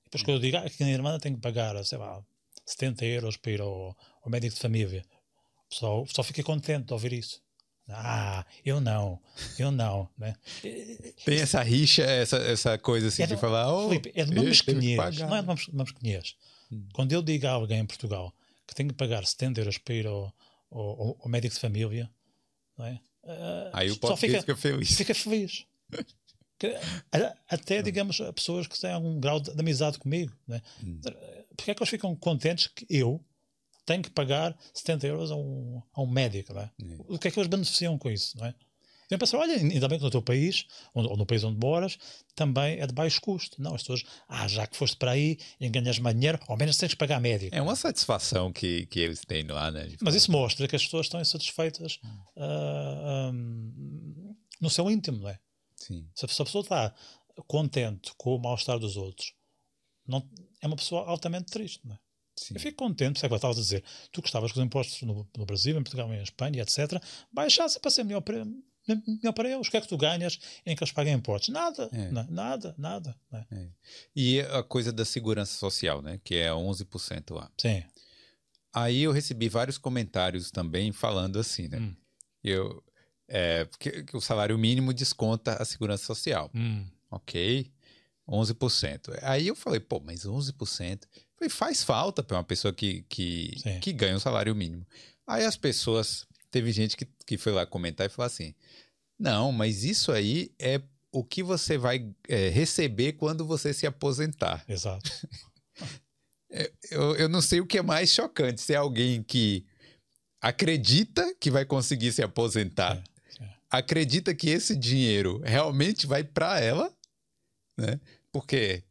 Depois, quando eu digo ah, que na Irlanda tem que pagar, sei lá, 70 euros para ir ao, ao médico de família, o pessoal, o pessoal fica contente de ouvir isso. Ah, eu não, eu não. Né? Tem essa rixa, essa, essa coisa assim É de do- falar. Oh, Filipe, é de uma mesquinhez, não é de uma, de mesquinhez. Hum. Quando eu digo a alguém em Portugal que tem que pagar 70 euros para ir ao, ao, ao médico de família, não é? Uh, Aí o português fica, fica feliz. Fica feliz. Até, digamos, pessoas que têm algum grau de, de amizade comigo. Né? Hum. Porque é que eles ficam contentes que eu tenho que pagar 70 euros a um, a um médico? Né? O que é que eles beneficiam com isso? Não é? Vem pensar, olha, ainda bem que no teu país, ou no país onde moras, também é de baixo custo. Não, as pessoas, ah, já que foste para aí e ganhas mais dinheiro, ao menos tens que pagar médico. É uma satisfação que, que eles têm lá, né? Mas isso mostra que as pessoas estão insatisfeitas uh, ah, um, no seu íntimo, não é? Sim. Se a pessoa está contente com o mal-estar dos outros, não, é uma pessoa altamente triste, não é? Sim. Eu fico contente, por isso é que eu estava a dizer, tu gostavas que os impostos no, no Brasil, em Portugal, em Espanha, etc., baixassem para ser melhor para, melhor para eles. O que é que tu ganhas em que eles paguem impostos? Nada, é. não, nada, nada. É. É. E a coisa da segurança social, né? Que é 11% lá. Sim. Aí eu recebi vários comentários também falando assim, né? Hum. Eu, é, porque o salário mínimo desconta a segurança social. Hum. Ok, 11%. Aí eu falei, pô, mas 11%? Falei, faz falta para uma pessoa que, que, que ganha o um salário mínimo. Aí as pessoas, teve gente que, que foi lá comentar e falou assim, não, mas isso aí é o que você vai é, receber quando você se aposentar. Exato. É, eu, eu não sei o que é mais chocante, se é alguém que acredita que vai conseguir se aposentar é acredita que esse dinheiro realmente vai para ela, né? Porque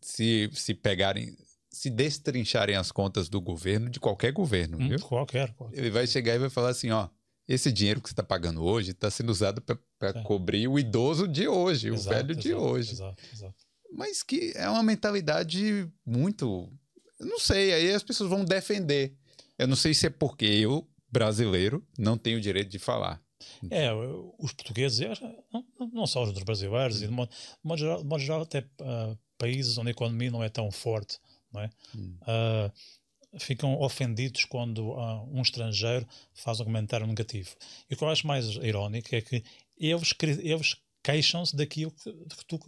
se, se pegarem, se destrincharem as contas do governo, de qualquer governo, hum, viu? Qualquer, qualquer, Ele vai chegar e vai falar assim, ó, esse dinheiro que você está pagando hoje está sendo usado para é. cobrir o idoso de hoje, exato, o velho exato, de hoje. Exato, exato. Mas que é uma mentalidade muito. Não sei, aí as pessoas vão defender. Eu não sei se é porque eu, brasileiro, não tenho o direito de falar. É, os portugues, não, não só os brasileiros, e de modo, de modo, geral, de modo geral, até uh, países onde a economia não é tão forte, não é? Hum. Uh, ficam ofendidos quando uh, um estrangeiro faz um comentário negativo. E o que eu acho mais irónico é que eles, eles queixam-se daquilo que, que tu,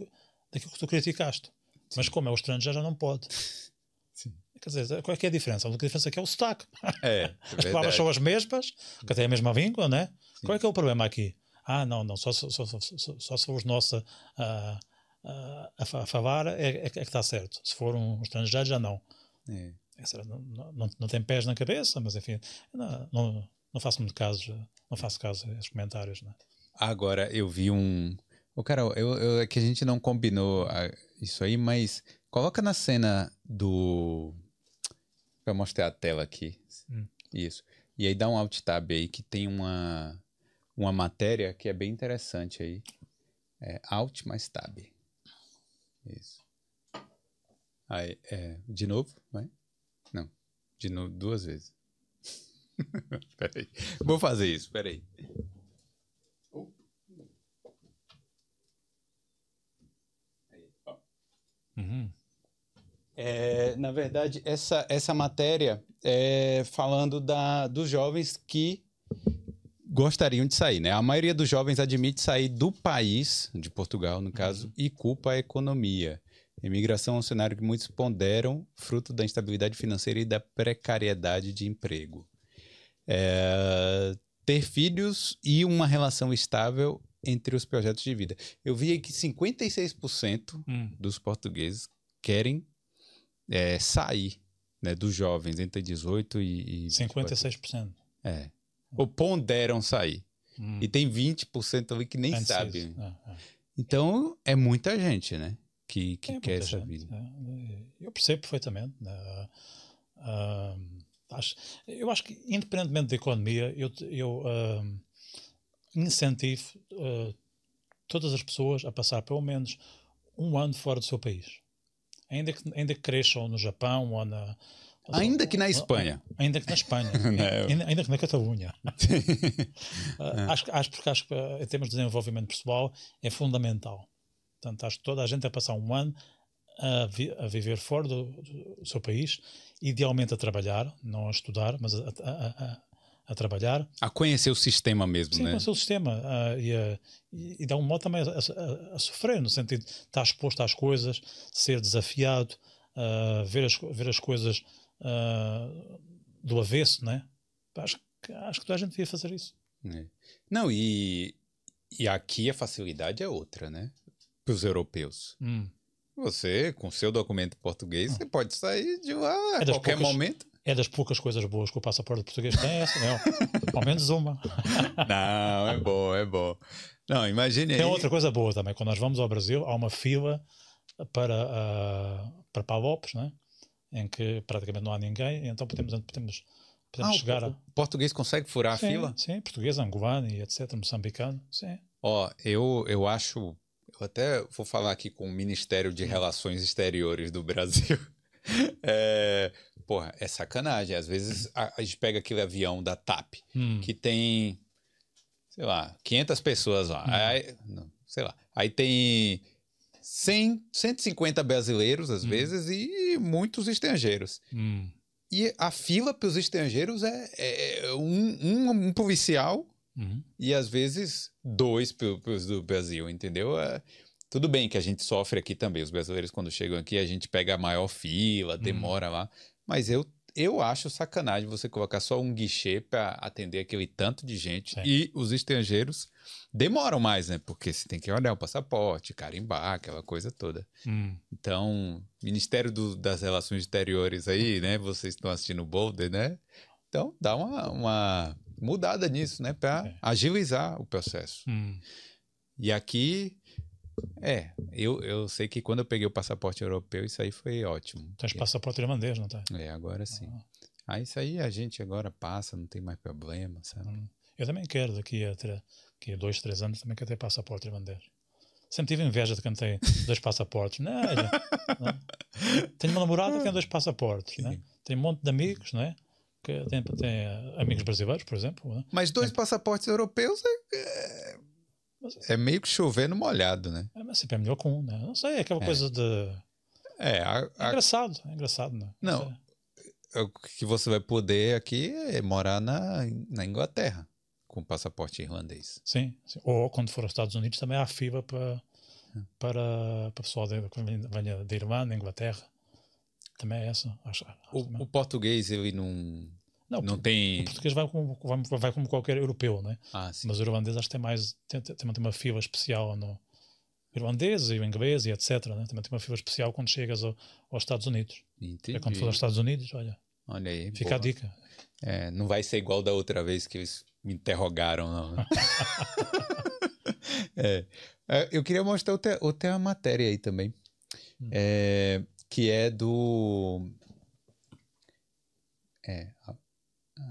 daquilo que tu criticaste. Sim. Mas como é o estrangeiro, já não pode. Sim. Quer dizer, qual é, que é a diferença? A única diferença é que é o sotaque. É, as palavras são as mesmas, que até é a mesma língua, né? Qual é que é o problema aqui? Ah, não, não, só, só, só, só se for os nossos a, a, a falar é, é, é, que está certo. Se for um estrangeiro, já não. É. Não, não, não, tem pés na cabeça, mas enfim, não, não, não faço muito caso, não faço caso a esses comentários. Né? Agora, eu vi um. O oh, Carol, eu, eu, é que a gente não combinou isso aí, mas coloca na cena do. Pra mostrar a tela aqui. Hum. Isso. E aí dá um alt tab aí que tem uma uma matéria que é bem interessante aí. É Alt mais Tab. Isso. Aí, é, de novo, vai? Não. De novo, duas vezes. peraí. Vou fazer isso, peraí. Uhum. É, na verdade, essa, essa matéria é falando da, dos jovens que gostariam de sair, né? A maioria dos jovens admite sair do país, de Portugal, no caso, uhum. e culpa a economia. Imigração é um cenário que muitos ponderam, fruto da instabilidade financeira e da precariedade de emprego. É, ter filhos e uma relação estável entre os projetos de vida. Eu vi que 56% hum. dos portugueses querem é, sair né, dos jovens entre 18 e. e 56%. É ou ponderam sair. Hum. E tem 20% ali que nem Antes sabe. É, é. Então, é muita gente, né? Que, que é quer essa gente, vida. É. Eu percebo perfeitamente. Né? Uh, acho, eu acho que, independentemente da economia, eu, eu uh, incentivo uh, todas as pessoas a passar pelo menos um ano fora do seu país. Ainda que, ainda que cresçam no Japão ou na, Ainda que na Espanha. Ainda que na Espanha. ainda, ainda, que na Catalunha. uh, acho, acho porque acho que em termos de desenvolvimento pessoal é fundamental. Portanto, acho que toda a gente a passar um ano a, vi, a viver fora do, do, seu país, idealmente a trabalhar, não a estudar, mas a, a, a trabalhar. A conhecer o sistema mesmo, Sim, né? conhecer o sistema uh, e, e, e dar um modo também a, a, sofrer, no sentido de estar exposto às coisas, ser desafiado, uh, ver, as, ver as coisas uh, do avesso, né? Acho, acho que toda a gente devia fazer isso. É. Não, e, e aqui a facilidade é outra, né? Para os europeus. Hum. Você, com seu documento português, você pode sair de lá a É das qualquer poucas- momento. É das poucas coisas boas que o passaporte português tem, é essa, né? Ao menos uma. Não, é bom, é bom. Não, imagine aí. Tem outra coisa boa também. Quando nós vamos ao Brasil, há uma fila para, ah, para Palopes, né? em que praticamente não há ninguém, então podemos, podemos, podemos Ah, o- chegar a. o português consegue furar a sim, fila? Sim, português, angolano e etc., moçambicano. Sim. Ó, eu, eu acho. Eu até vou falar aqui com o Ministério de Relações Exteriores do Brasil. É, porra, é sacanagem. Às vezes a, a gente pega aquele avião da TAP, Hum. que tem, sei lá, 500 pessoas lá. Aí, não, sei lá. Aí tem 100, 150 brasileiros, às vezes, e muitos estrangeiros. Hum. E a fila para os estrangeiros é, é um, um, um policial Uhum. e às vezes dois para os do Brasil, entendeu? É, tudo bem que a gente sofre aqui também. Os brasileiros, quando chegam aqui, a gente pega a maior fila, demora lá. Mas eu, eu acho sacanagem você colocar só um guichê para atender aquele tanto de gente. Sim. E os estrangeiros demoram mais, né? Porque você tem que olhar o passaporte, carimbar, aquela coisa toda. Hum. Então, Ministério do- das Relações Exteriores aí, né? Vocês estão assistindo o Boulder, né? Então, dá uma, uma mudada nisso, né? Para É. agilizar o processo. Hum. E aqui, é, eu, eu sei que quando eu peguei o passaporte europeu, isso aí foi ótimo. Tens passaporte irlandês, não tens? É, agora sim. Ah, isso aí a gente agora passa, não tem mais problema, sabe? Hum. Eu também quero, daqui a, daqui a dois, três anos, também quero ter passaporte irlandês. Sempre tive inveja de quem tem dois passaportes. Não, é, já- não. Tenho uma namorada que tem dois passaportes. Né? Tem um monte de amigos, né? que tem, tem amigos brasileiros, por exemplo. Né? Mas dois passaportes europeus é, é, é meio que chover no molhado, né? É, Mas sempre é melhor que um. Né? Não sei, é aquela coisa de. É, a- É a- engraçado, é engraçado. Né? Não. sei. o que você vai poder aqui é morar na, na Inglaterra com passaporte irlandês. Sim, sim. Ou quando for aos Estados Unidos também há para, Hum. para, para pessoal de, que venha da Irlanda, Inglaterra. Também é essa. Acho, acho O, também. o português, ele não, não, não o tem... português vai como, vai, vai como qualquer europeu, né? Ah, mas o irlandês acho que tem mais. Tem, tem, tem uma fila especial no o irlandês e o inglês e etc. Né? Também tem uma fila especial quando chegas ao- aos Estados Unidos. Entendi. É quando for aos Estados Unidos, olha, Olha aí. fica boa. a dica. É, não vai ser igual da outra vez que eles me interrogaram, não. É. É, Eu queria mostrar outra, outra matéria aí também, Hum. É, que é do. É.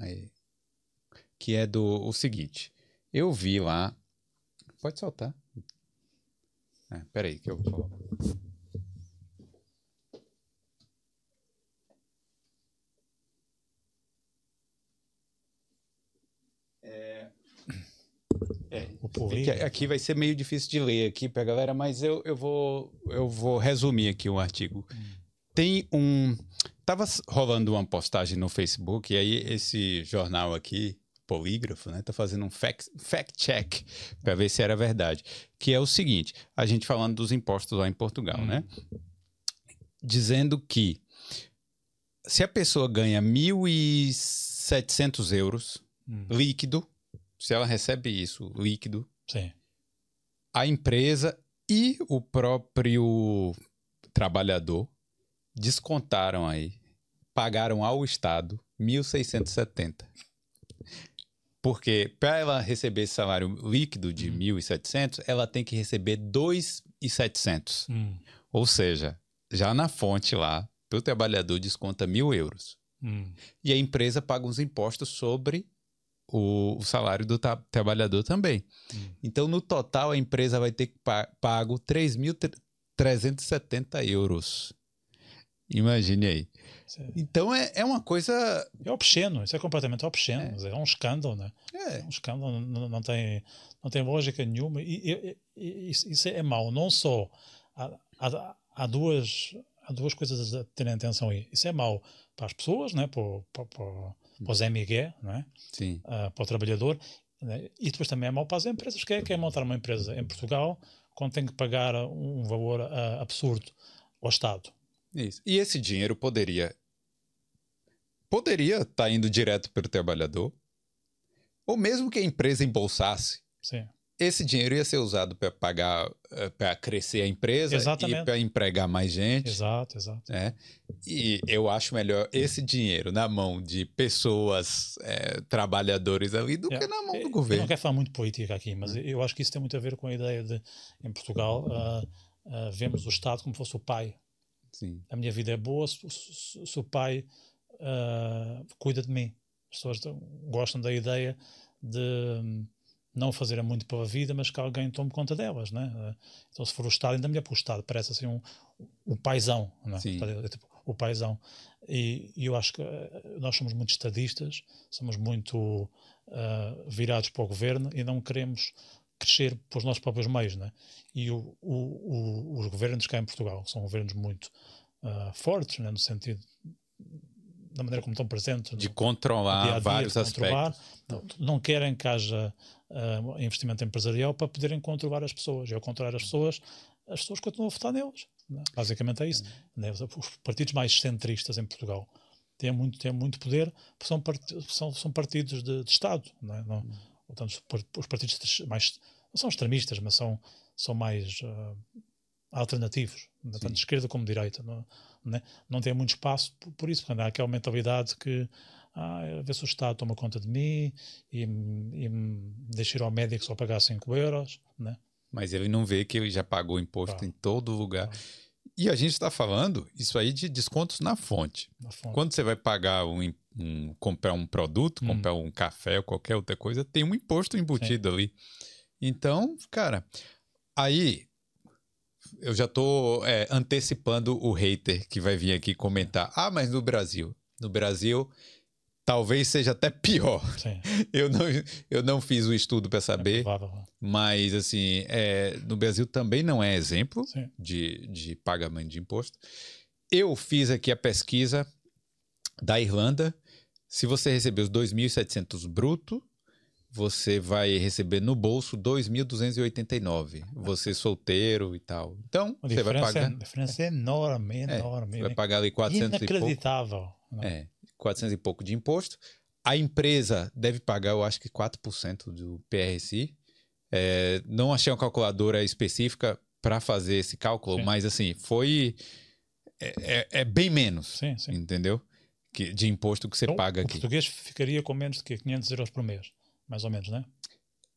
aí. que é do o seguinte. Eu vi lá. Pode soltar. É, peraí, que eu vou. É que aqui vai ser meio difícil de ler aqui pra galera, mas eu, eu, vou, eu vou resumir aqui o artigo. Tem um. Tava rolando uma postagem no Facebook, e aí esse jornal aqui, Polígrafo, né, tá fazendo um fact, fact check para ver se era verdade. Que é o seguinte: a gente falando dos impostos lá em Portugal, né? Dizendo que se a pessoa ganha 1.700 euros Hum. líquido, se ela recebe isso líquido, Sim. a empresa e o próprio trabalhador descontaram aí, pagaram ao Estado 1.670. Porque para ela receber esse salário líquido de 1.700, ela tem que receber 2.700. Hum. Ou seja, já na fonte lá, o trabalhador desconta mil euros. Hum. E a empresa paga uns impostos sobre o, o salário do tra- trabalhador também. Hum. Então, no total, a empresa vai ter que pa pago 3.370 euros. Imagine aí. É- Então, é, é uma coisa. É obsceno, isso é completamente obsceno. É, um escândalo, né? É, É um escândalo, não, não tem, não tem lógica nenhuma. E, e- e- isso, isso é mau. Não só há, há, há duas, há duas coisas a terem atenção aí. Isso é mau para as pessoas, né? para, o- para, para, para os MG, né? sim. Ah, para o trabalhador. né? E depois também é mau para as empresas. Quem é que é montar uma empresa em Portugal quando tem que pagar um valor ah, absurdo ao Estado? Isso. E esse dinheiro poderia poderia estar tá indo direto para o trabalhador, ou mesmo que a empresa embolsasse. Sim. Esse dinheiro ia ser usado para pagar, eh, para crescer a empresa Exatamente. e para empregar mais gente. Exato, exato. né? E eu acho melhor esse dinheiro na mão de pessoas, é, trabalhadores ali, do É, que na mão Eu do não governo. quero falar muito política aqui, mas eu acho que isso tem muito a ver com a ideia de, em Portugal, ah, ah, vemos o Estado como fosse o pai. Sim. A minha vida é boa se, se- se o pai ah, cuida de mim. As pessoas gostam da ideia de hum, não fazerem muito pela vida, mas que alguém tome conta delas, né? Então, se for o Estado, ainda melhor, porque o Estado parece assim um, o paizão, não é? É tipo, o paizão. E, e eu acho que ah, nós somos muito estadistas, somos muito ah, virados para o governo e não queremos crescer pelos nossos próprios meios, né? E o, o, o, os governos cá em Portugal são governos muito ah, fortes, né? no sentido da maneira como estão presentes De no controlar dia dia, vários de controlar. aspectos. Não, não querem que haja ah, investimento empresarial para poderem controlar as pessoas. E ao controlar as pessoas, as pessoas continuam a votar neles. né? Basicamente é isso. Né? Os- Os partidos mais centristas em Portugal têm muito, têm muito poder, porque são, part- são, são partidos de, de Estado. Não, é? não, portanto, os par- os partidos mais não são extremistas, mas são, são mais ah, alternativos, tanto de esquerda como de direita. Não, né? não tem muito espaço por, por isso, porque há aquela mentalidade que ah, a ver se o Estado toma conta de mim e, e me deixa ir ao médico só pagar 5 euros. Né? Mas ele não vê que ele já pagou imposto Claro. em todo lugar. Claro. E a gente está falando isso aí de descontos na fonte. Na fonte. Quando você vai pagar um, im- um- comprar um produto, Hum. comprar um café ou qualquer outra coisa, tem um imposto embutido ali. Então, cara, aí eu já tô é, antecipando o hater que vai vir aqui comentar. Ah, mas no Brasil, no Brasil talvez seja até pior. Sim, Eu não, eu não fiz o estudo para é saber, provável. mas assim, é, no Brasil também não é exemplo Sim. de, de pagamento de imposto. Eu fiz aqui a pesquisa da Irlanda. Se você receber os 2.700 bruto, você vai receber no bolso 2.289. Você solteiro e tal. Então, A você vai é, pagar, a diferença é enorme, É, enorme. vai pagar ali 400 e pouco. Inacreditável. né? É, 400 e pouco de imposto. A empresa deve pagar, eu acho que 4% do PRSI. É, não achei uma calculadora específica para fazer esse cálculo, Sim. mas assim, foi. É, é- é bem menos, Sim, sim. entendeu? Que, de imposto que você Então, paga o aqui. português ficaria com menos de quê? 500 euros por mês, mais ou menos, né?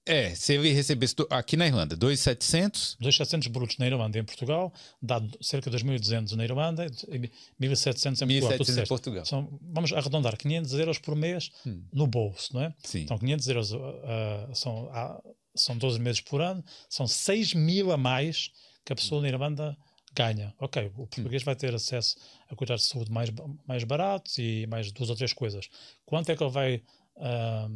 É, se ele recebesse. Aqui na Irlanda, 2.700. 2.700 brutos na Irlanda e em Portugal, dá cerca de 2.200 na Irlanda e 1.700 em Portugal. tu 1.700 em. Portugal. São, vamos arredondar, 500 euros por mês Hum. no bolso, não é? Sim. Então, 500 euros ah, são, ah, são 12 meses por ano, são 6 mil a mais que a pessoa na Irlanda ganha. Ok, o português vai ter acesso a cuidados de saúde mais, mais baratos e mais duas ou três coisas. Quanto é que ele vai ah,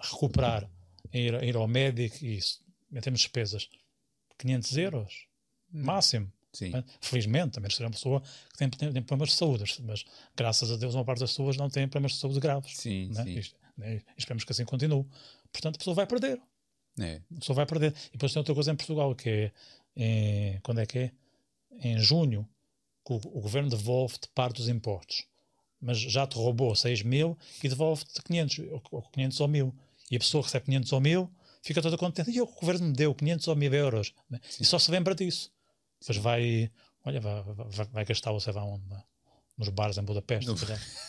recuperar em ir, ir ao médico e isso, em termos de despesas? 500 euros, máximo. Sim. né? Felizmente, a menos que seja uma pessoa que tem, tem, tem problemas de saúde, mas graças a Deus uma parte das pessoas não tem problemas de saúde graves. Sim, né? sim. Né? E Esperemos que assim continue. Portanto, a pessoa vai perder. É. A pessoa vai perder. E depois tem outra coisa em Portugal, que é, em- quando é que é? Em junho, que o, o governo devolve-te parte dos impostos. Mas já te roubou 6 mil e devolve-te 500, ou, ou 500 ou 1000. E a pessoa recebe 500 ou 1000, fica toda contente. E o governo me deu 500 ou 1000 euros. né? E só se lembra disso. Depois vai, olha, vai, vai, vai gastar você vai onde? né? Nos bares em Budapeste.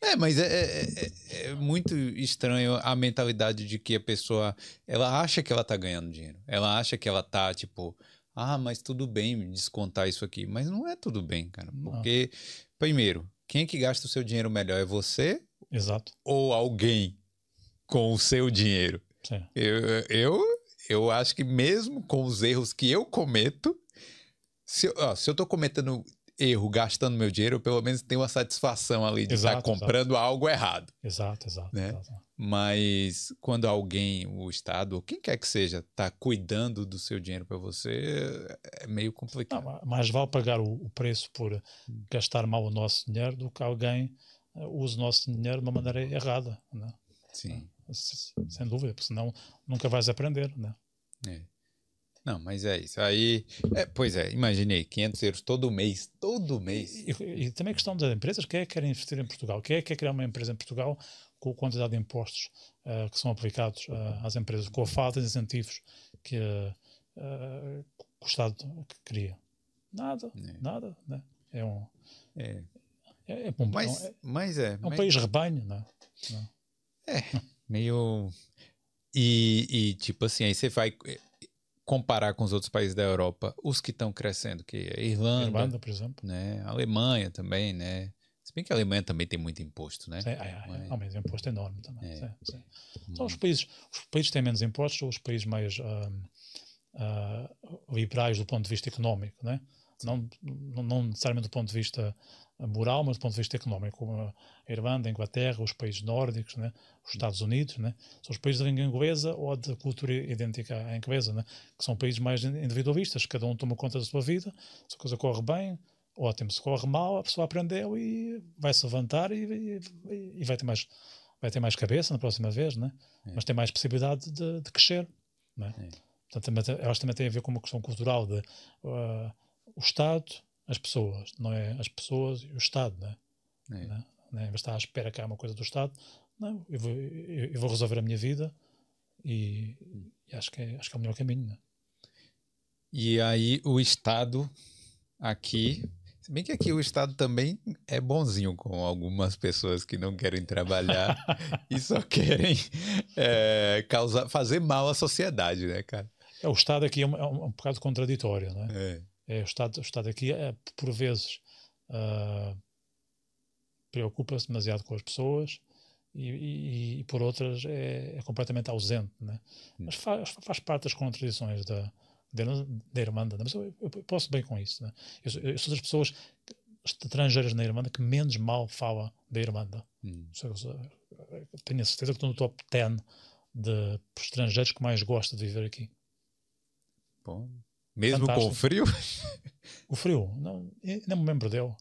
É, mas é, é- é- é muito estranho a mentalidade de que a pessoa ela acha que ela tá ganhando dinheiro. Ela acha que ela tá, tipo, ah, mas tudo bem descontar isso aqui. Mas não é tudo bem, cara. Não. Porque, primeiro, quem é que gasta o seu dinheiro melhor? É você Exato. ou alguém com o seu dinheiro? Sim. Eu, eu, eu acho que mesmo com os erros que eu cometo, se, eu- ó, se eu tô cometendo erro gastando meu dinheiro, eu pelo menos tenho uma satisfação ali de estar Exato, comprando algo errado. Exato, exato. Né? exato. Mas quando alguém, o Estado, ou quem quer que seja, está cuidando do seu dinheiro para você, é meio complicado. Não, mais vale pagar o, o preço por gastar mal o nosso dinheiro do que alguém eh, use o nosso dinheiro de uma maneira errada, né? Sim. Sem dúvida, porque senão nunca vais aprender, né? é. Não, mas é isso. Aí, é, pois é, imaginei, 500 euros todo mês, todo mês. E, e, e também a questão das empresas, quem é que quer investir em Portugal? Quem é que quer criar uma empresa em Portugal com a quantidade de impostos uh, que são aplicados uh, às empresas, com a falta de incentivos que, uh, o Estado cria? Nada, é. nada. Né? É um... É. É, é, um, mas, é, mas é. É um país rebanho, né? É, meio... E, e, tipo assim, aí você vai comparar com os outros países da Europa, os que estão crescendo, que é Irlanda, Irlanda, por exemplo, né? A Alemanha também, né? Se bem que a Alemanha também tem muito imposto, né? Sim, é, é, mas... mas o imposto é enorme também. É. Sim, sim. São os países, os países que têm menos impostos, são os países mais uh, uh, liberais do ponto de vista económico, né? Não, não, necessariamente do ponto de vista moral, mas do ponto de vista económico, como a Irlanda, a Inglaterra, os países nórdicos, né? os Estados Unidos, né? são os países de língua inglesa ou de cultura idêntica à inglesa, né? que são países mais individualistas, cada um toma conta da sua vida, se a coisa corre bem, ótimo, se corre mal, a pessoa aprendeu e vai se levantar e, e, e vai, ter mais, vai ter mais cabeça na próxima vez, né? É. mas tem mais possibilidade de, de crescer. Né? É. Portanto, também, elas também têm a ver com uma questão cultural de uh, o Estado as pessoas, não é as pessoas e o Estado, né? É. Né? Não é? De estar à espera que há uma coisa do Estado, não, eu vou, eu, eu vou resolver a minha vida e, e, acho, que é, acho que é o melhor caminho, né? E aí o Estado aqui, se bem que aqui o Estado também é bonzinho com algumas pessoas que não querem trabalhar e só querem é, causar, fazer mal à sociedade, né, cara? É, o Estado aqui é um, é um, um bocado contraditório, né? É. É, o, Estado, o Estado aqui, é, por vezes, uh, preocupa-se demasiado com as pessoas e, e, e por outras, é, é, completamente ausente. Né? Hum. Mas faz, faz parte das contradições da, da. Né? Mas eu, eu, posso bem com isso. Né? Eu, eu, sou das pessoas estrangeiras na Irmanda que menos mal fala da Irmanda. Hum. Tenho a certeza que estou no top 10 de estrangeiros que mais gosta de viver aqui. Bom, mesmo Fantástico. com o frio? O frio? Não, nem me lembro dele.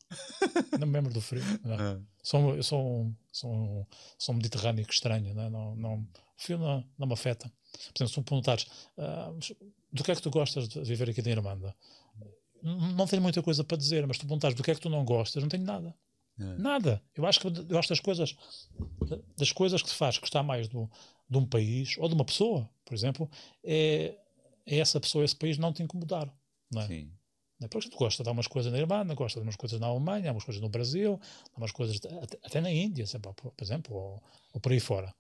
não me lembro do frio. Ah. Sou, eu sou um, sou, sou um mediterrâneo estranho. Não, não, não, o frio não, não me afeta. Por exemplo, se me perguntares uh, do que é que tu gostas de viver aqui na Irlanda, não tenho muita coisa para dizer, mas se tu perguntares do que é que tu não gostas, não tenho nada. É. Nada. Eu acho que eu gosto das coisas, das coisas que te faz gostar mais do, de um país ou de uma pessoa, por exemplo, é é essa pessoa, esse país não te incomodar. Não é? Sim. Não é? Porque tu gosta de algumas coisas na Irlanda, gosta de umas coisas na Alemanha, algumas coisas no Brasil, algumas coisas até, até na Índia, por exemplo, ou, ou, por aí fora.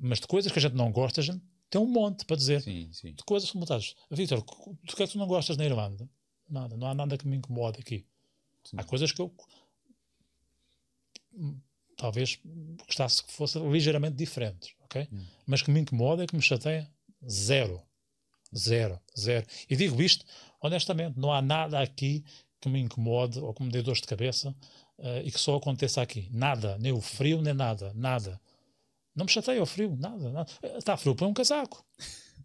Mas de coisas que a gente não gosta, a gente tem um monte para dizer. Sim, sim. De coisas que mudadas. Vitor, do que é que tu não gostas na Irlanda? Nada, não há nada que me incomode aqui. Sim. Há coisas que eu talvez gostasse que fossem ligeiramente diferentes, ok? Hum. Mas que me incomoda que me chateia, zero. Zero, zero. E digo isto honestamente, não há nada aqui que me incomode ou que me dê dor de cabeça uh, e que só aconteça aqui. Nada, nem o frio, nem nada, nada. Não me chateia o frio, nada. nada. Está frio, põe um casaco.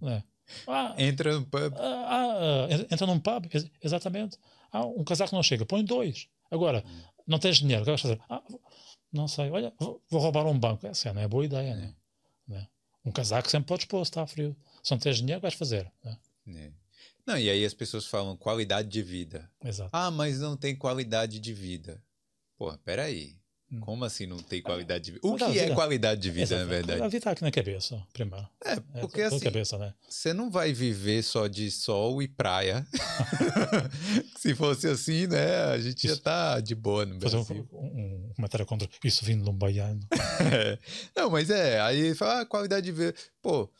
É? Ah, entra no pub. Ah, ah, entra num pub, exatamente. Ah, um casaco não chega, põe dois. Agora, não tens dinheiro, o que vais fazer? Ah, não sei, olha, vou, vou, roubar um banco. Essa não é boa ideia, né? né? Um casaco sempre podes pôr, está frio. Se não tens dinheiro, vais fazer. Né? É. Não, e aí as pessoas falam qualidade de vida. Exato. Ah, mas não tem qualidade de vida. Pô, peraí. Hum. Como assim não tem qualidade de vida? O que é qualidade de vida, Exato. na verdade? A vida está aqui na cabeça, primeiro. É, é porque é, assim, cabeça, né? você não vai viver só de sol e praia. Se fosse assim, né, a gente isso, já tá de boa no Brasil. Fazer um, um, matéria contra isso vindo de um baiano. é. Não, mas é, aí fala, ah, qualidade de vida. Pô,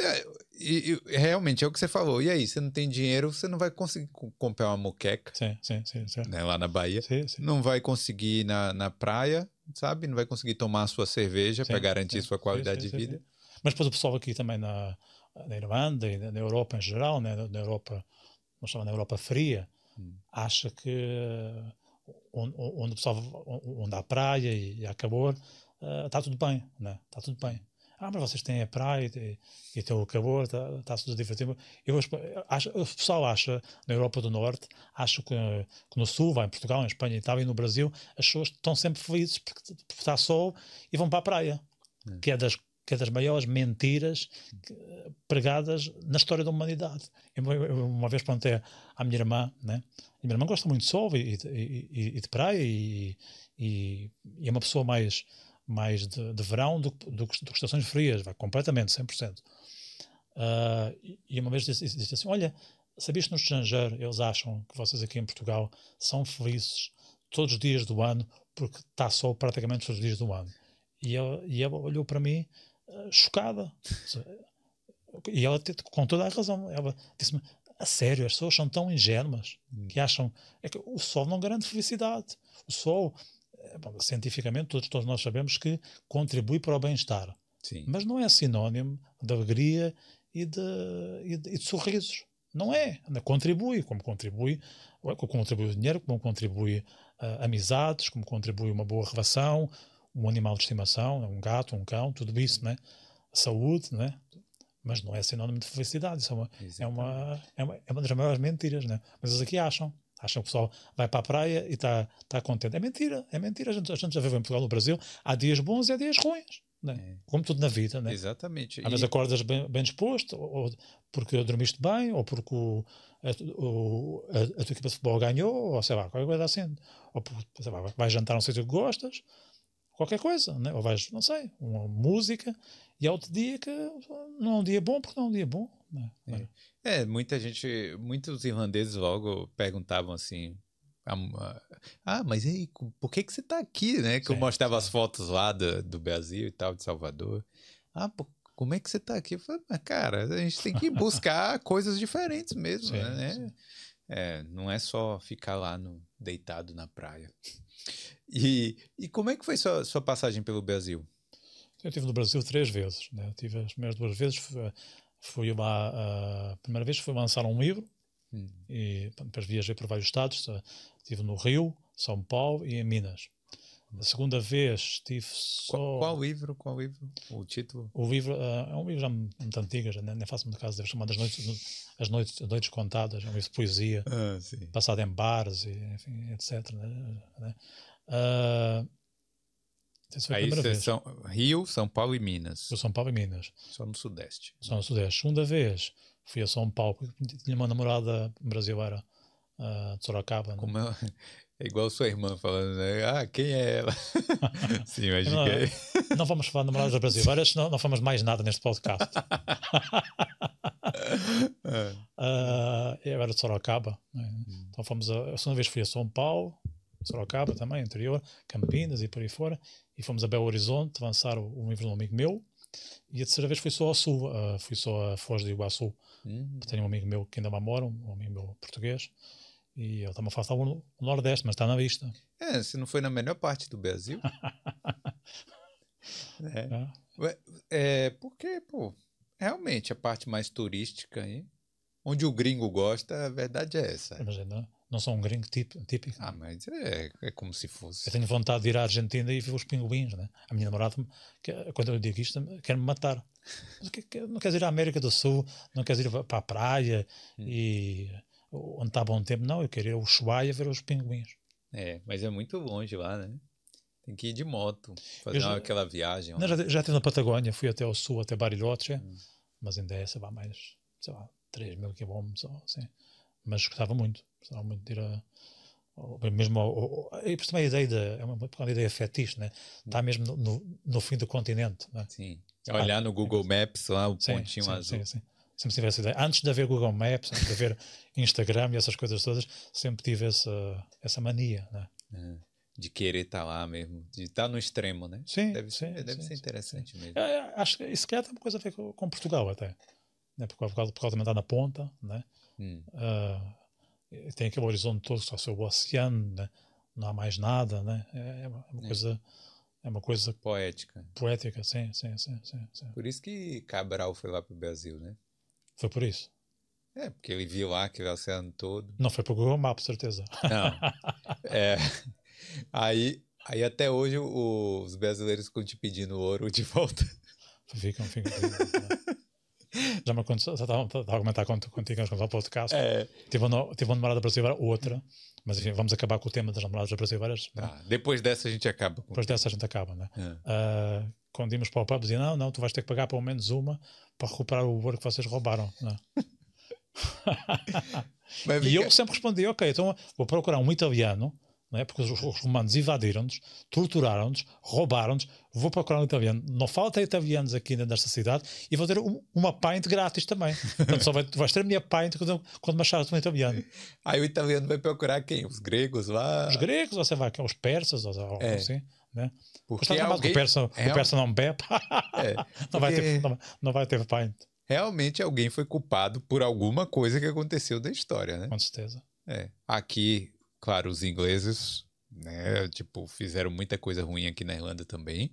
é, e, e, realmente é o que você falou. E aí, você não tem dinheiro, você não vai conseguir comprar uma moqueca. Sim, sim, sim. sim. Né, lá na Bahia. Sim, sim. Não vai conseguir ir na, na praia, sabe? Não vai conseguir tomar a sua cerveja para garantir sua qualidade de vida. Mas depois o pessoal aqui também na, na Irlanda e na Europa em geral, né? na Europa, nós chamamos na Europa fria, hum. acha que onde, onde, o pessoal, onde há praia e há calor, está uh, tudo bem, né? Está tudo bem ah, mas vocês têm a praia e, e tem o calor, está, está tudo divertido. Eu acho, o pessoal acha, na Europa do Norte, acho que, que, no Sul, vai em Portugal, em Espanha, Itália e no Brasil, as pessoas estão sempre felizes porque, porque está sol e vão para a praia, é. que é das que é das maiores mentiras pregadas na história da humanidade. Eu, eu, uma vez perguntei à minha irmã, né? A minha irmã gosta muito de sol e, e, e, e de praia e, e, é uma pessoa mais, mais de, de verão do, do, do, que estações frias, vai completamente, 100%. Uh, e uma vez disse, disse assim: Olha, sabias que no estrangeiro eles acham que vocês aqui em Portugal são felizes todos os dias do ano porque está sol praticamente todos os dias do ano. E ela, e ela olhou para mim uh, chocada. E ela, com toda a razão, ela disse-me: A sério, as pessoas são tão ingênuas hum. que acham é que o sol não garante felicidade. O sol, bom, cientificamente, todos, todos nós sabemos que contribui para o bem-estar. Mas não é sinónimo de alegria e de, e de, e de sorrisos. Não é. Contribui, como contribui, como contribui o dinheiro, como contribui uh, amizades, como contribui uma boa relação, um animal de estimação, um gato, um cão, tudo isso, né? Saúde, né? Mas não é sinónimo de felicidade. Isso é uma, é uma, é uma, é uma das maiores mentiras, né? Mas eles aqui acham. Acham que o pessoal vai para a praia e está tá contente. É mentira, é mentira. A gente, a gente já vive em Portugal, no Brasil, há dias bons e há dias ruins. Né? É. Como tudo na vida, né? Exatamente. Às vezes acordas bem, bem disposto, ou, porque dormiste bem, ou porque o, a, o, a, a, tua equipa de futebol ganhou, ou sei lá, qualquer coisa assim. Ou sei lá, vais jantar a um sítio que gostas, qualquer coisa, né? ou vais, não sei, uma música, e há outro dia que não é um dia bom porque não é um dia bom. Né? É. é, muita gente, muitos irlandeses logo perguntavam assim, ah, mas e aí, por que, que você está aqui, né? Que sim, eu mostrava sim. as fotos lá do, do Brasil e tal, de Salvador. Ah, por, como é que você está aqui? Eu falei, mas, cara, a gente tem que buscar coisas diferentes mesmo, sim, né? É, não é só ficar lá no, deitado na praia. E, e como é que foi sua, sua passagem pelo Brasil? Eu estive no Brasil três vezes. Né? Tive as primeiras duas vezes. Fui uma, a primeira vez fui lançar um livro hum. e depois viajei por vários estados. Estive no Rio, São Paulo e em Minas. A segunda vez estive só. Qual, qual, livro? Qual livro? O título? O livro uh, é um livro já muito antigo, já nem, nem faço muito caso, deve chamar das noites, as noites, as noites Contadas, é um livro de poesia, ah, passado em bares, e, enfim, etc. Né? Uh, Aí são Rio, São Paulo e Minas. Eu São Paulo e Minas. Só no Sudeste. Só no Sudeste. Segunda vez fui a São Paulo, tinha uma namorada brasileira uh, de Sorocaba. Como é, é, igual sua irmã falando, né? Ah, quem é ela? Sim, imagina. Não, é. não vamos falar de namoradas brasileiras, senão não fomos mais nada neste podcast. uh, eu era de Sorocaba. Né? Hum. Então fomos a, a segunda vez fui a São Paulo, Sorocaba também, interior, Campinas e por aí fora. E fomos a Belo Horizonte lançar o, o livro de um amigo meu. E a terceira vez fui só ao sul, uh, fui só a Foz do Iguaçu. Uhum. Tenho um amigo meu que ainda lá mora, um amigo meu português. E ele está-me a falar no Nordeste, mas está na vista. É, se não foi na melhor parte do Brasil. é. É. é. Porque, pô, realmente a parte mais turística aí, onde o gringo gosta, a verdade é essa. Imagina, não sou um gringo típico. Ah, mas é, é como se fosse. Eu tenho vontade de ir à Argentina e ver os pinguins, né? A minha namorada, quando eu digo isto, quer-me matar. Não queres ir à América do Sul, não queres ir para a praia hum. e onde está bom tempo. Não, eu quero ir ao Ushuaia ver os pinguins. É, mas é muito longe lá, né? Tem que ir de moto, fazer já, aquela viagem. Não, já, já estive na Patagônia, fui até o sul, até Bariloche, hum. mas ainda é, sei lá, mais, sei lá, 3 mil quilómetros, assim. Mas gostava muito. Gostava muito de ir a. Mesmo ao, e por também a ideia de, é uma, uma ideia fetiche, né? Está mesmo no, no, no, fim do continente. Né? Sim. Olhar no Google Maps lá, o sim, pontinho sim, azul. Sim, sim. Sempre tive essa ideia. Antes de haver Google Maps, antes de haver Instagram e essas coisas todas, sempre tive essa, essa mania, né? É, de querer estar tá lá mesmo, de estar tá no extremo, né? Sim. Deve, sim, deve sim, ser interessante mesmo. É, é, acho que isso quer tem uma coisa a ver com, com Portugal até. Né? Por, causa, por causa também estar na ponta, né? Hum. Uh, tem aquele horizonte todo, só o oceano, né? não há mais nada, né? É, é uma, é uma é. coisa é uma coisa poética. Poética, sim, sim, sim, sim, sim. Por isso que Cabral foi lá para o Brasil, né? Foi por isso. É, porque ele viu lá aquele oceano todo. Não foi para o Google Maps, certeza. Não. É, aí, aí até hoje o, os brasileiros ficam te pedindo ouro de volta. Ficam, ficam. ficam Já me aconteceu, já estava estava a comentar contigo antes do podcast. É. Tive, uma, tive uma namorada brasileira, outra, mas enfim, vamos acabar com o tema das namoradas brasileiras. né? Tá, depois dessa a gente acaba. Depois dessa a gente acaba, né? É. Ah, quando íamos para o pub, dizia: Não, não, tu vais ter que pagar pelo menos uma para recuperar o ouro que vocês roubaram. né? E eu sempre respondi: Ok, então vou procurar um italiano, né? porque os, os romanos invadiram-nos, torturaram-nos, roubaram-nos. Vou procurar um italiano. Não falta italianos aqui nesta cidade e vou ter um- uma pint grátis também. Portanto, só vai, vais ter a minha pint quando, quando me achares um italiano. Aí o italiano vai procurar quem? Os gregos lá? Os gregos, ou você vai os persas, ou algo É. assim. Né? Porque Mas alguém- o, persa, é o persa não bebe, É, não, vai ter, não, não vai ter pint, realmente alguém foi culpado por alguma coisa que aconteceu da história, né? com certeza. É. Aqui, claro, os ingleses, né, tipo, fizeram muita coisa ruim aqui na Irlanda também.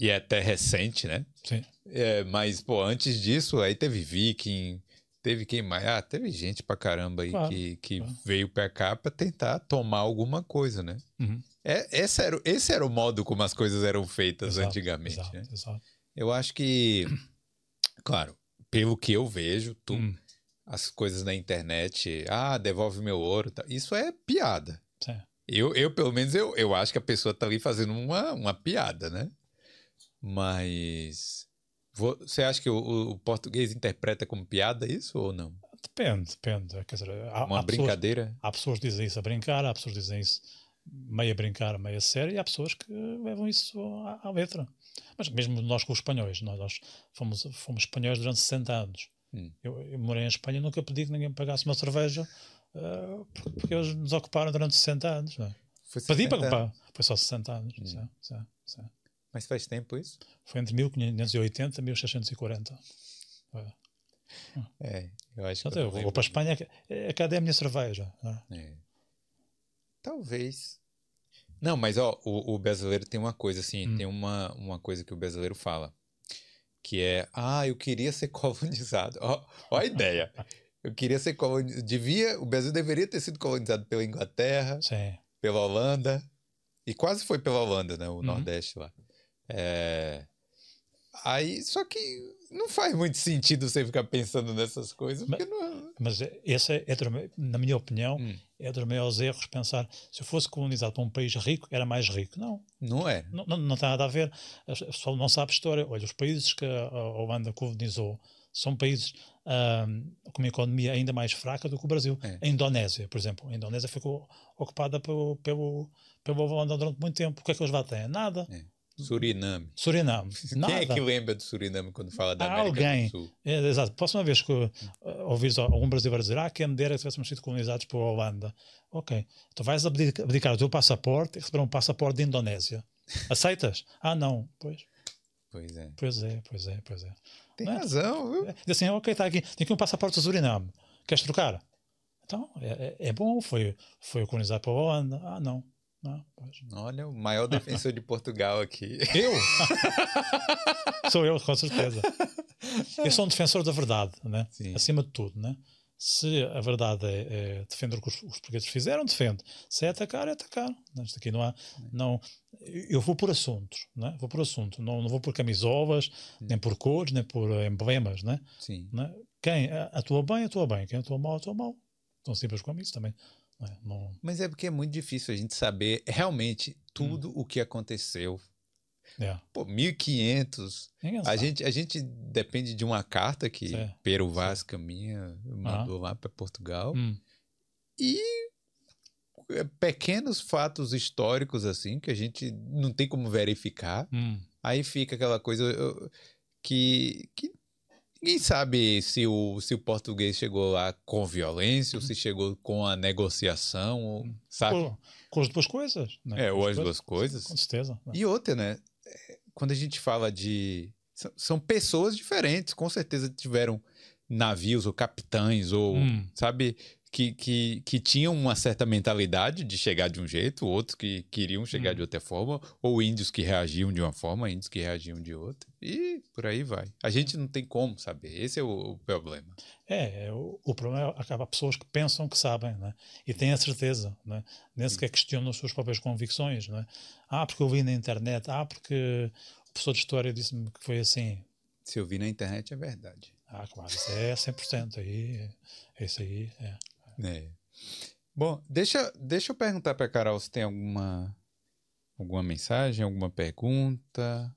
E é até recente, né? Sim. É, mas, pô, antes disso, aí teve viking, teve quem mais? Ah, teve gente pra caramba aí Claro, que, que claro. veio pra cá pra tentar tomar alguma coisa, né? Uhum. É, esse, era, o- esse era o modo como as coisas eram feitas Exato, antigamente, exato, né? exato. Eu acho que, claro, pelo que eu vejo, tu, Hum, as coisas na internet, ah, devolve meu ouro, isso é piada. sim. Eu, eu pelo menos, eu, eu acho que a pessoa tá ali fazendo uma, uma piada, né? Mas vo- você acha que o, o- português interpreta como piada isso ou não? Depende, depende. Quer dizer, há, Uma há pessoas, brincadeira? há pessoas que dizem isso a brincar, há pessoas que dizem isso meio a brincar, meio a sério, e há pessoas que levam isso à, à letra. Mas mesmo nós com os espanhóis, nós, nós fomos, fomos espanhóis durante 60 anos. Hum. Eu, eu morei em Espanha e nunca pedi que ninguém me pagasse uma cerveja ah, porque- porque eles nos ocuparam durante 60 anos. É? Foi Pedi 60 para ocupar, foi só 60 anos. Hum. sim, sim, sim. Mas faz tempo isso? Foi entre 1580 e 1640. Foi. É, eu acho que. Então, eu vou para a Espanha, é, cadê a minha cerveja? é? É. Talvez. Não, mas ó, o, o brasileiro tem uma coisa assim, Hum. tem uma, uma coisa que o brasileiro fala, que é, ah, eu queria ser colonizado. Ó, ó a ideia. Eu queria ser colonizado. Devia, o Brasil deveria ter sido colonizado pela Inglaterra, Sim. pela Holanda, e quase foi pela Holanda, né? O Uhum. Nordeste lá. É, Aí, só que não faz muito sentido você ficar pensando nessas coisas, Mas- não. Mas esse é, é na minha opinião, Hum. é dos maiores erros pensar se eu fosse colonizado por um país rico, era mais rico. Não, Não é. não, não, não tem nada a ver. O pessoal não sabe história. Olha, os países que a Holanda colonizou são países ahm, com uma economia ainda mais fraca do que o Brasil. É. A Indonésia, por exemplo. A Indonésia ficou ocupada pelo, pelo, pela Holanda durante muito tempo. O que é que eles lá têm? Nada. Suriname. Suriname. Nada. Quem é que lembra do Suriname quando fala da Há América alguém. do Sul? É, exato. Próxima vez que uh, ouvires algum brasileiro dizer ah, quem me dera que tivéssemos sido colonizados pela Holanda. Ok. Tu vais abdicar, abdicar o teu passaporte e receber um passaporte de Indonésia. Aceitas? Ah, não. Pois, Pois é. pois é, pois é, pois é. Tem é? razão, viu? Diz assim, ok, está aqui. Tem aqui um passaporte do Suriname. Queres trocar? Então, é, é- é bom. Foi, foi colonizado pela Holanda. Ah, não. Pois. Olha, o maior defensor de Portugal aqui. Eu? Sou eu, com certeza. Eu sou um defensor da verdade, né? Sim. acima de tudo. Né? Se a verdade é, é defender o que os, os portugueses fizeram, defende. Se é atacar, é atacar. Isto aqui não há. Não, eu vou por assuntos, né? vou por assunto. Não, não vou por camisolas, nem por cores, nem por emblemas. Né? Sim. Né? Quem atua bem, atua bem. Quem atua mal, atua mal. Tão simples como isso também. É? Não- Mas é porque é muito difícil a gente saber realmente tudo o que aconteceu. é. Pô, 1500. Ninguém A gente, a gente depende de uma carta que Sim. Pero Vaz Caminha mandou lá para Portugal. Hum, E é, pequenos fatos históricos assim que a gente não tem como verificar. hum. Aí fica aquela coisa que, que ninguém sabe se o, se o português chegou lá com violência ou se chegou com a negociação, ou, sabe? Com, com as duas coisas. Né? É, ou as duas coisas. Com certeza. né? E outra, né? Quando a gente fala de. São, são pessoas diferentes, com certeza tiveram navios ou capitães, ou, Hum. sabe, que, que, que tinham uma certa mentalidade de chegar de um jeito, outros que queriam chegar Hum. de outra forma, ou índios que reagiam de uma forma, índios que reagiam de outra, e por aí vai. A gente não tem como saber, esse é o, o problema. É, é, o, o problema é acaba pessoas que pensam que sabem né? e têm a certeza, né? nem sequer questionam as suas próprias convicções. Né? Ah, porque eu vi na internet, ah, porque o professor de História disse-me que foi assim. Se eu vi na internet, é verdade. Ah, claro, isso é 100%. Aí, é isso aí é. É. Bom, deixa, deixa eu perguntar para Carol se tem alguma, alguma mensagem, alguma pergunta.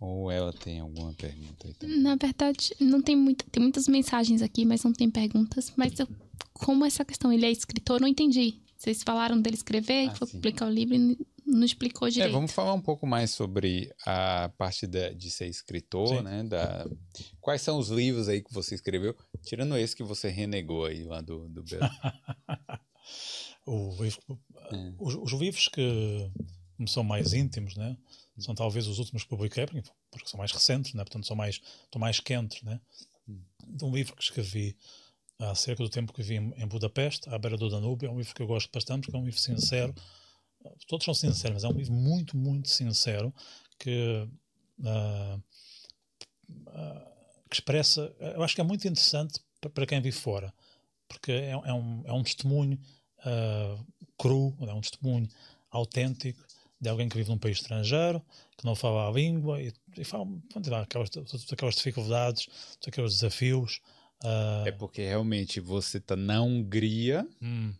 Ou ela tem alguma pergunta aí também? Na verdade, não tem muita, tem muitas mensagens aqui, mas não tem perguntas. Mas eu, como essa questão ele é escritor, não entendi. Vocês falaram dele escrever, Ah, foi sim. publicar o livro e não explicou É, direito. vamos falar um pouco mais sobre a parte da- de ser escritor, Sim. né? Da, quais são os livros aí que você escreveu, tirando esse que você renegou aí lá do, do Belo. O É. os, os livros que me são mais íntimos, né? São talvez os últimos que publiquei, porque, são mais recentes, né? Portanto, são mais, estão mais quentes, né? De um livro que escrevi há cerca do tempo que vivi em, em Budapeste, à beira do Danúbio. É um livro que eu gosto bastante, porque é um livro sincero. Todos são sinceros, mas é um livro muito, muito sincero que, ah, ah, que expressa. Eu acho que é muito interessante pa- para quem vive fora, porque é, é um, é um testemunho ah, cru, é um testemunho autêntico de alguém que vive num país estrangeiro, que não fala a língua e, e fala pronto, aquelas, todas aquelas dificuldades, todos aqueles desafios. ah, É porque realmente você tá na Hungria, hum,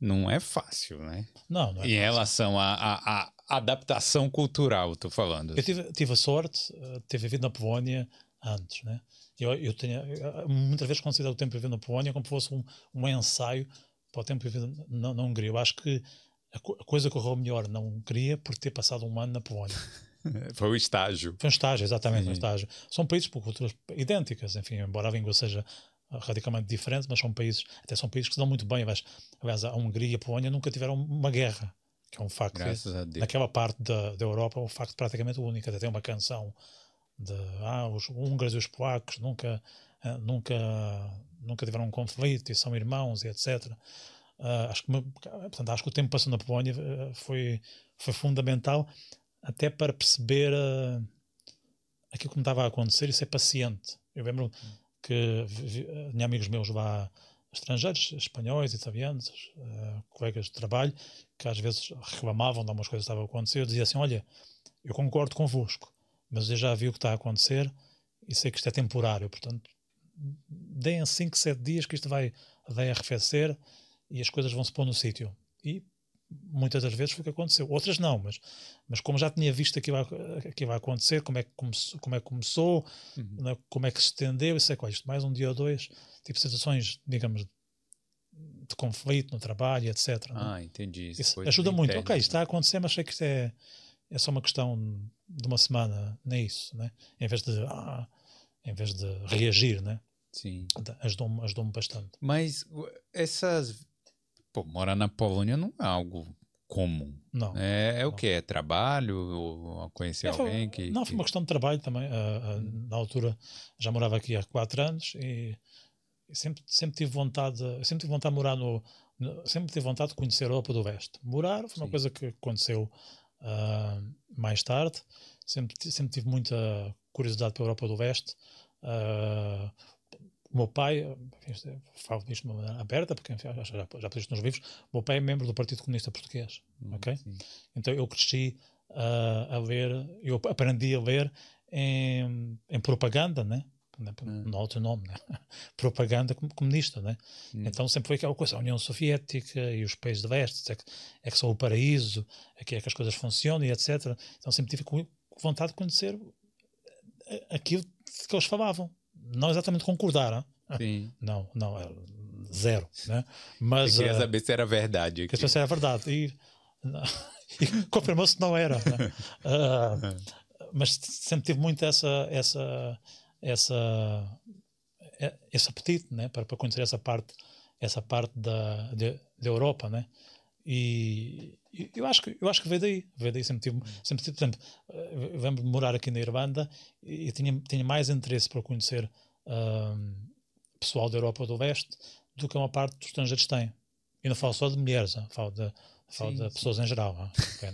não é fácil, né? não, não é Em relação à à- à adaptação cultural, tô falando. Eu tive, tive a sorte eh, de ter vivido na Polónia antes, né? Eu, eu tenho, eu, muitas vezes considero o tempo vivido na Polónia como se fosse um, um ensaio para o tempo vivido na, na Hungria. Eu acho que a, co- a coisa correu melhor na Hungria por ter passado um ano na Polónia. Foi o estágio. Foi um estágio, exatamente, um estágio. São países por culturas idênticas, enfim, embora a língua seja radicalmente diferente, mas são países, até são países que se dão muito bem. Aliás, aliás, a Hungria e a Polónia nunca tiveram uma guerra, que é um facto. Naquela parte da, da Europa, é um facto praticamente único. Até tem uma canção de ah, os húngaros e os polacos nunca, ah, nunca, nunca tiveram um conflito e são irmãos e etc. Ah, acho, que, portanto, acho que o tempo passado na Polónia ah, foi, foi fundamental até para perceber ah, aquilo que me estava a acontecer e ser paciente. Eu lembro que tinha amigos meus lá estrangeiros, espanhóis, italianos, eh, colegas de trabalho, que às vezes reclamavam de algumas coisas que estavam a acontecer. Eu dizia assim: Olha, eu concordo convosco, mas eu já vi o que está a acontecer e sei que isto é temporário. Portanto, deem 5, 7 dias que isto vai, vai arrefecer e as coisas vão se pôr no sítio. E muitas das vezes foi o que aconteceu. Outras não, mas, mas como já tinha visto aquilo aquilo a acontecer, como é que começou, como é que começou Uhum. né, como é que se estendeu, isso é isto mais um dia ou dois, tipo situações, digamos, de conflito no trabalho, etc. né? Ah, entendi. Isso Coisa ajuda muito. interna. Ok, isto está a acontecer, mas sei que isto é, é só uma questão de uma semana, nem isso, né? Em vez de, ah, em vez de reagir, né? Sim. Ajudou-me ajudou bastante. Mas essas. Pô, morar na Polônia não é algo comum. Não. É, é o Não. que? É trabalho? Ou conhecer É, alguém que. Não, foi que- uma questão de trabalho também. Ah, ah, na altura já morava aqui há quatro anos e, e sempre, sempre tive vontade, de- sempre tive vontade de morar no, no- sempre tive vontade de conhecer a Europa do Leste. Morar foi uma Sim. coisa que aconteceu ah, mais tarde. Sempre, sempre tive muita curiosidade pela Europa do Leste. O meu pai, enfim, é- falo disto de uma maneira aberta, porque enfim, já, já, já nos livros, o meu pai é membro do Partido Comunista Português. Hum, ok? sim. Então eu cresci ah, a ler, eu aprendi a ler em, em propaganda, né? Não há outro nome, né? propaganda com- comunista, né? Hum. Então sempre foi aquela coisa, a União Soviética e os países de leste, é que, é que são o paraíso, aqui é que as coisas funcionam e etc. Então sempre tive vontade de conhecer a- aquilo que eles falavam. Não exatamente concordar, hein? Sim. não, não, é zero, né? Eu Mas queria ah, saber se era verdade. aqui. as pessoas era verdade. E, e confirmou-se que não era. né? Ah, mas sempre tive muito essa, essa, essa, eh, esse apetite né? para, para conhecer essa parte, essa parte da, de, da Europa. Né? E, e eu acho que eu acho que veio daí, veio daí sempre tive, sempre tive, por exemplo, eh, morar aqui na Irlanda e, tinha, tinha mais interesse para conhecer ah, pessoal da Europa do Leste do que uma parte dos estrangeiros têm. E não falo só de mulheres, ah, falo de, falo Sim, de sim. pessoas em geral. ah,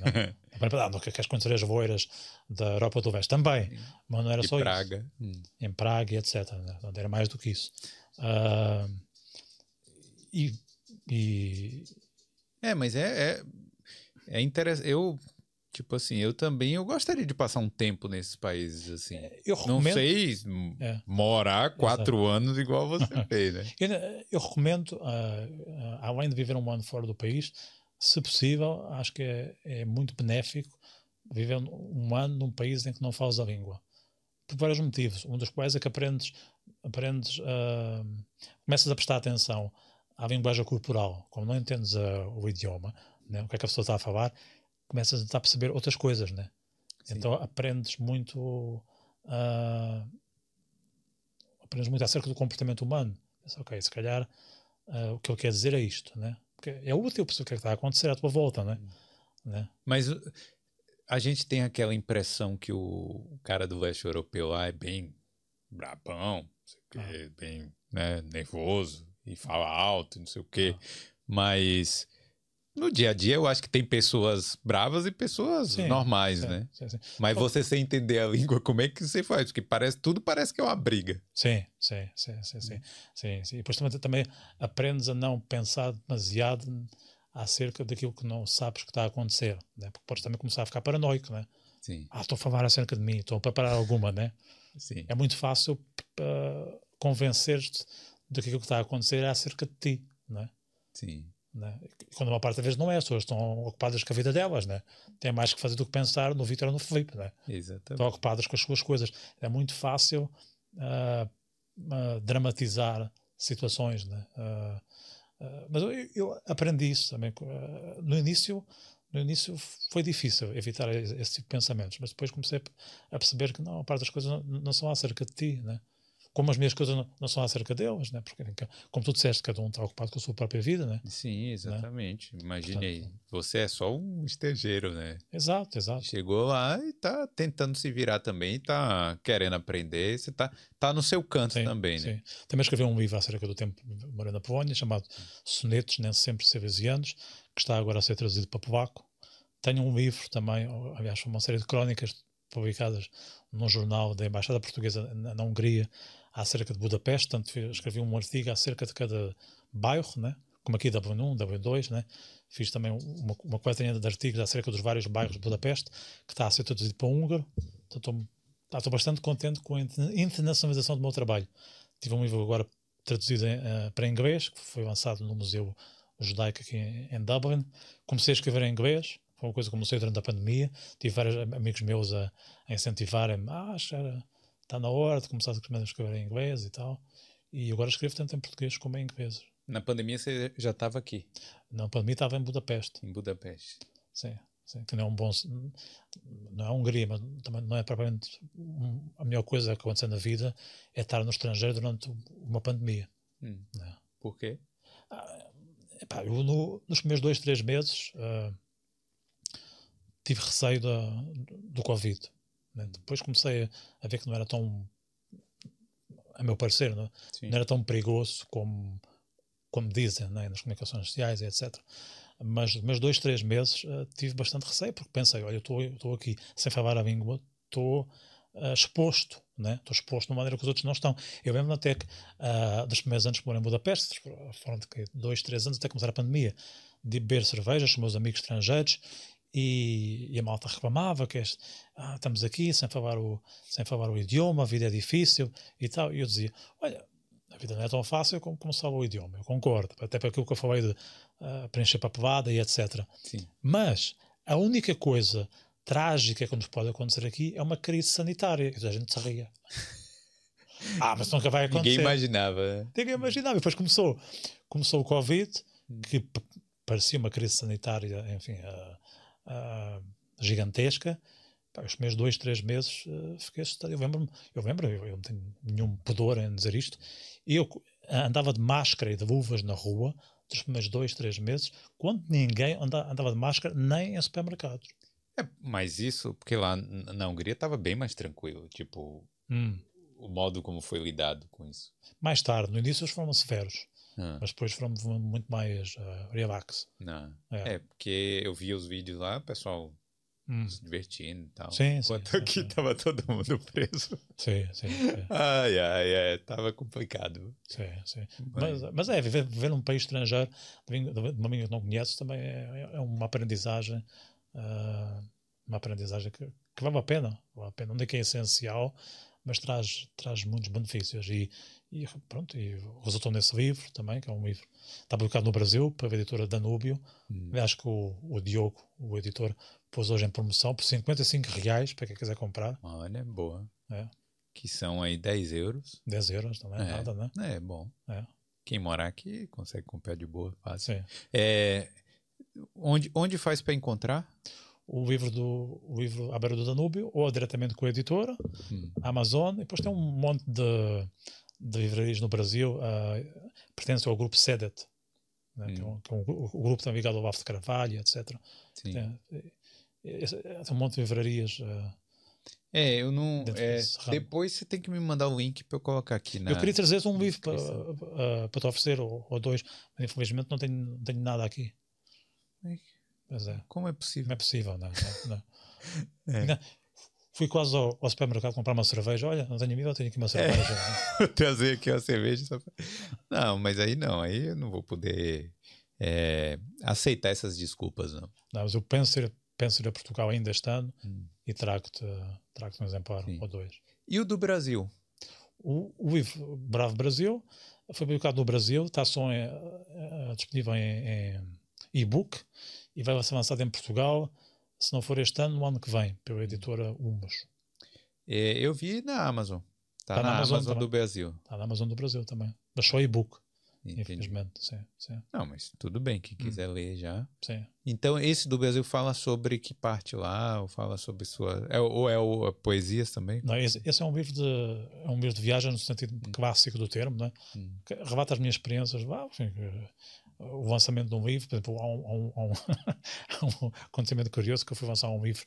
não, não, não, não queres conhecer as voeiras da Europa do Leste também, mas não era De só Praga. Hum. isso. Em Praga e etc. né? Não era mais do que isso. Ah, e, e É, mas é, é, é interessante. Eu, Tipo assim, eu também eu gostaria de passar um tempo nesses países assim. Eu Não recomendo, sei m- É. morar quatro anos igual você fez, né? eu, eu recomendo, ah, além de viver um ano fora do país, se possível, acho que é, é muito benéfico viver um ano num país em que não falas a língua. Por vários motivos. Um dos quais é que aprendes, aprendes ah, começas a prestar atenção à linguagem corporal. Como não entendes ah, o idioma, né, o que é que a pessoa está a falar, começas a tentar perceber outras coisas, né? Sim. Então aprendes muito. ah, aprendes muito acerca do comportamento humano. Pensa, ok, se calhar ah, o que ele quer dizer é isto, né? Porque é útil perceber o que é que está a acontecer à tua volta, né? né? Mas uh, a gente tem aquela impressão que o cara do leste europeu lá é bem brabão, quê, bem né, nervoso e fala alto, não sei o quê. Mas no dia a dia eu acho que tem pessoas bravas e pessoas Sim, normais, Sim, né? sim. Mas você sem entender a língua, como é que você faz? Porque parece, tudo parece que é uma briga. Sim, sim, sim, sim, sim, sim, sim. E depois também, também aprendes a não pensar demasiado acerca daquilo que não sabes que está a acontecer, né? Porque podes também começar a ficar paranoico, né? Sim, Ah, estou a falar acerca de mim, estou a preparar alguma, né? sim. É muito fácil uh, convencer-te de que está a acontecer é acerca de ti, né? Sim. né? E Quando uma parte das vezes não é, as pessoas estão ocupadas com a vida delas, né? Têm mais que fazer do que pensar no Vitor ou no Felipe, né? Exatamente. estão ocupadas com as suas coisas. É muito fácil ah, ah, dramatizar situações, né? Ah, mas eu, eu aprendi isso também. no início, no início foi difícil evitar esse tipo de pensamentos, mas depois comecei a perceber que não, a parte das coisas não, não são acerca de ti, né? Como as minhas coisas não, não são acerca deles, né? Porque, como tu disseste, cada um está ocupado com a sua própria vida, né? Sim, exatamente. Imagine aí. Portanto- Você é só um estejeiro, né? Exato, exato. Chegou lá e tá tentando se virar também, tá querendo aprender, você tá, tá no seu canto Sim, também, né? sim. Também escrevi um livro acerca do tempo morando na Polónia, chamado Sonetos Nem Sempre Sevesianos, que está agora a ser traduzido para polaco. Tenho um livro também, aliás, uma série de crónicas publicadas num jornal da Embaixada Portuguesa na Hungria acerca de Budapeste. Fiz- escrevi um artigo acerca de cada bairro, né? como aqui W1, W2. Né? Fiz também uma, uma coletânea de artigos acerca dos vários bairros de Budapeste, que está a ser traduzido para húngaro. Então, estou, bastante contente com a interna- internacionalização do meu trabalho. Tive um livro agora traduzido em, eh, para inglês, que foi lançado no Museu Judaico aqui em, em Dublin. Comecei a escrever em inglês, foi uma coisa que comecei durante a pandemia. Tive vários am- amigos meus a, a incentivarem-me, ah, era- está na hora de começar a escrever em inglês e tal. E agora escrevo tanto em português como em inglês. Na pandemia você já estava aqui, Na pandemia estava em Budapeste, em Budapeste. sim. sim, que não é um bom. Não é a Hungria, mas também não é propriamente um- a melhor coisa que aconteceu na vida é estar no estrangeiro durante uma pandemia. Hum. né? Por quê? Epá, eu no- nos primeiros dois, três meses ah, tive receio da, do Covid. Né? Depois comecei a, ver que não era tão, a meu parecer, não, é? Não era tão perigoso como, como dizem né, nas comunicações sociais etc. Mas nos meus dois, três meses ah, tive bastante receio, porque pensei, olha, eu estou- aqui sem falar a língua, estou ah, exposto, né? estou exposto de uma maneira que os outros não estão. Eu lembro até que ah, dos primeiros anos que morei em Budapeste, foram de que, dois, três anos até começar a pandemia, de beber cervejas com meus amigos estrangeiros e, e a malta reclamava que este, ah, estamos aqui sem falar, o, sem falar o idioma, a vida é difícil e tal. E eu dizia, olha, a vida não é tão fácil como começar o idioma, eu concordo, até para aquilo que eu falei de ah, preencher papelada e etc. Sim. Mas a única coisa trágica que nos pode acontecer aqui é uma crise sanitária. E a gente se ria. ah, mas nunca vai acontecer. Ninguém imaginava. Ninguém imaginava. E depois começou, começou o Covid, que p- parecia uma crise sanitária, enfim, ah, ah, gigantesca. Pá, os primeiros dois, três meses ah, fiquei assustado. Eu lembro-me, eu lembro, eu, eu não tenho nenhum pudor em dizer isto. Eu andava de máscara e de luvas na rua dos primeiros dois, três meses, quando ninguém anda- andava de máscara nem em supermercados. É, mas isso, porque lá na Hungria estava bem mais tranquilo. Tipo, Hum. o modo como foi lidado com isso. Mais tarde, no início eles foram severos, Ah, mas depois foram muito mais ah, relax. não. É. É. porque eu vi os vídeos lá, o pessoal Hum. se divertindo e tal. Sim, Enquanto sim, aqui sim. tava todo mundo preso. Sim, sim, sim. Ai, ai, ai, tava complicado. Sim, sim. Mas, mas é, viver, viver num país estrangeiro, de uma língua que não conheces, também é, é uma aprendizagem ah, uma aprendizagem que, que vale a pena. Vale a pena. Não é que é essencial, mas traz, traz muitos benefícios. E, e pronto, e resultou nesse livro também, que é um livro está publicado no Brasil, pela editora Danúbio. Hum. Acho que o, o Diogo, o editor, pôs hoje em promoção por 55 reais para quem quiser comprar. Olha, boa. É. Que são aí 10 euros. 10 euros, não é, é nada, né? É, bom. É. Quem morar aqui consegue comprar de boa, fácil. Sim. É, onde, onde faz para encontrar? o livro do o livro A Beira do Danúbio, ou diretamente com a editora, hum. Amazon, e depois tem um monte de, de livrarias no Brasil, uh, pertence ao grupo SEDET, né, hum. que, é um, que é um, o grupo também ligado ao Bafo de Carvalho, etc. Sim. Tem, tem um monte de livrarias. Uh, é, eu não. É, depois você tem que me mandar o link para eu colocar aqui. Na eu queria trazer um livro para, uh, para te oferecer, ou, ou, dois, mas infelizmente não tenho, não tenho nada aqui. Pois é. Como é possível? Não é possível, não. não, não. é. Fui quase ao, ao, supermercado comprar uma cerveja. Olha, não tenho amigo, tenho aqui uma é. cerveja. É. Trazer aqui uma cerveja. Só. Não, mas aí não. Aí eu não vou poder é, aceitar essas desculpas, não. Não, mas eu penso ir, penso ir a Portugal ainda este ano hum. e trago-te trago um exemplar Sim. ou dois. E o do Brasil? O, o livro Bravo Brasil foi publicado no Brasil, está só em, uh, disponível em, em e-book e vai ser lançado em Portugal, se não for este ano, no ano que vem, pela editora Humus. É, eu vi na Amazon. Está tá na, na, Amazon, Amazon do Brasil. Está na Amazon do Brasil também. Mas só e-book. Infelizmente, sim, sim. Não, mas tudo bem, quem quiser hum. ler já. Sim. Então, esse do Brasil fala sobre que parte lá? Ou fala sobre sua. É, ou é o, poesias também? Não, esse, esse, é um livro de é um livro de viagem no sentido hum. clássico do termo, né? Hum. Que relata as minhas experiências. Ah, enfim, o lançamento de um livro, por exemplo, há um, há um, há um, acontecimento curioso que eu fui lançar um livro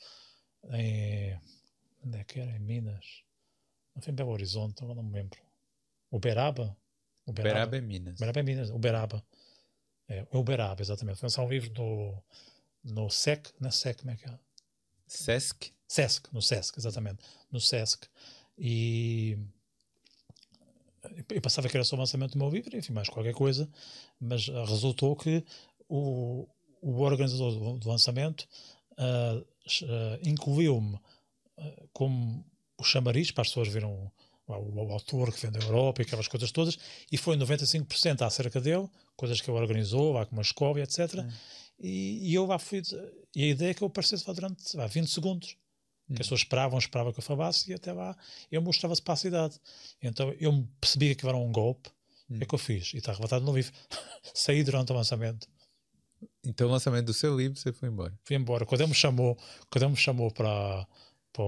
em. Onde é que era? Em Minas. Não foi em Belo Horizonte, eu não me lembro. Uberaba? Uberaba, Uberaba é Minas. Uberaba é Minas, Uberaba. É, Uberaba, exatamente. Foi lançar um livro no, no SEC, não é SEC, como é que é? SESC? SESC, no SESC, exatamente. No SESC. E eu pensava que era só o lançamento do meu livro, enfim, mais qualquer coisa, mas uh, resultou que o, o organizador do, do lançamento uh, uh, incluiu-me como o chamariz para as pessoas viram o, o, autor que vem da Europa e aquelas coisas todas, e foi 95% acerca dele, coisas que ele organizou, lá com uma escola, etc. É. E, e, eu lá fui. E a ideia é que eu aparecesse lá durante lá, 20 segundos que as pessoas esperavam, esperavam que eu falasse e até lá eu mostrava-se para a cidade. Então eu percebi que era um golpe. O que é que eu fiz? E está relatado no livro. Saí durante o lançamento. Então, o lançamento do seu livro, você foi embora? Fui embora. Quando ele me chamou, quando ele me chamou para, para,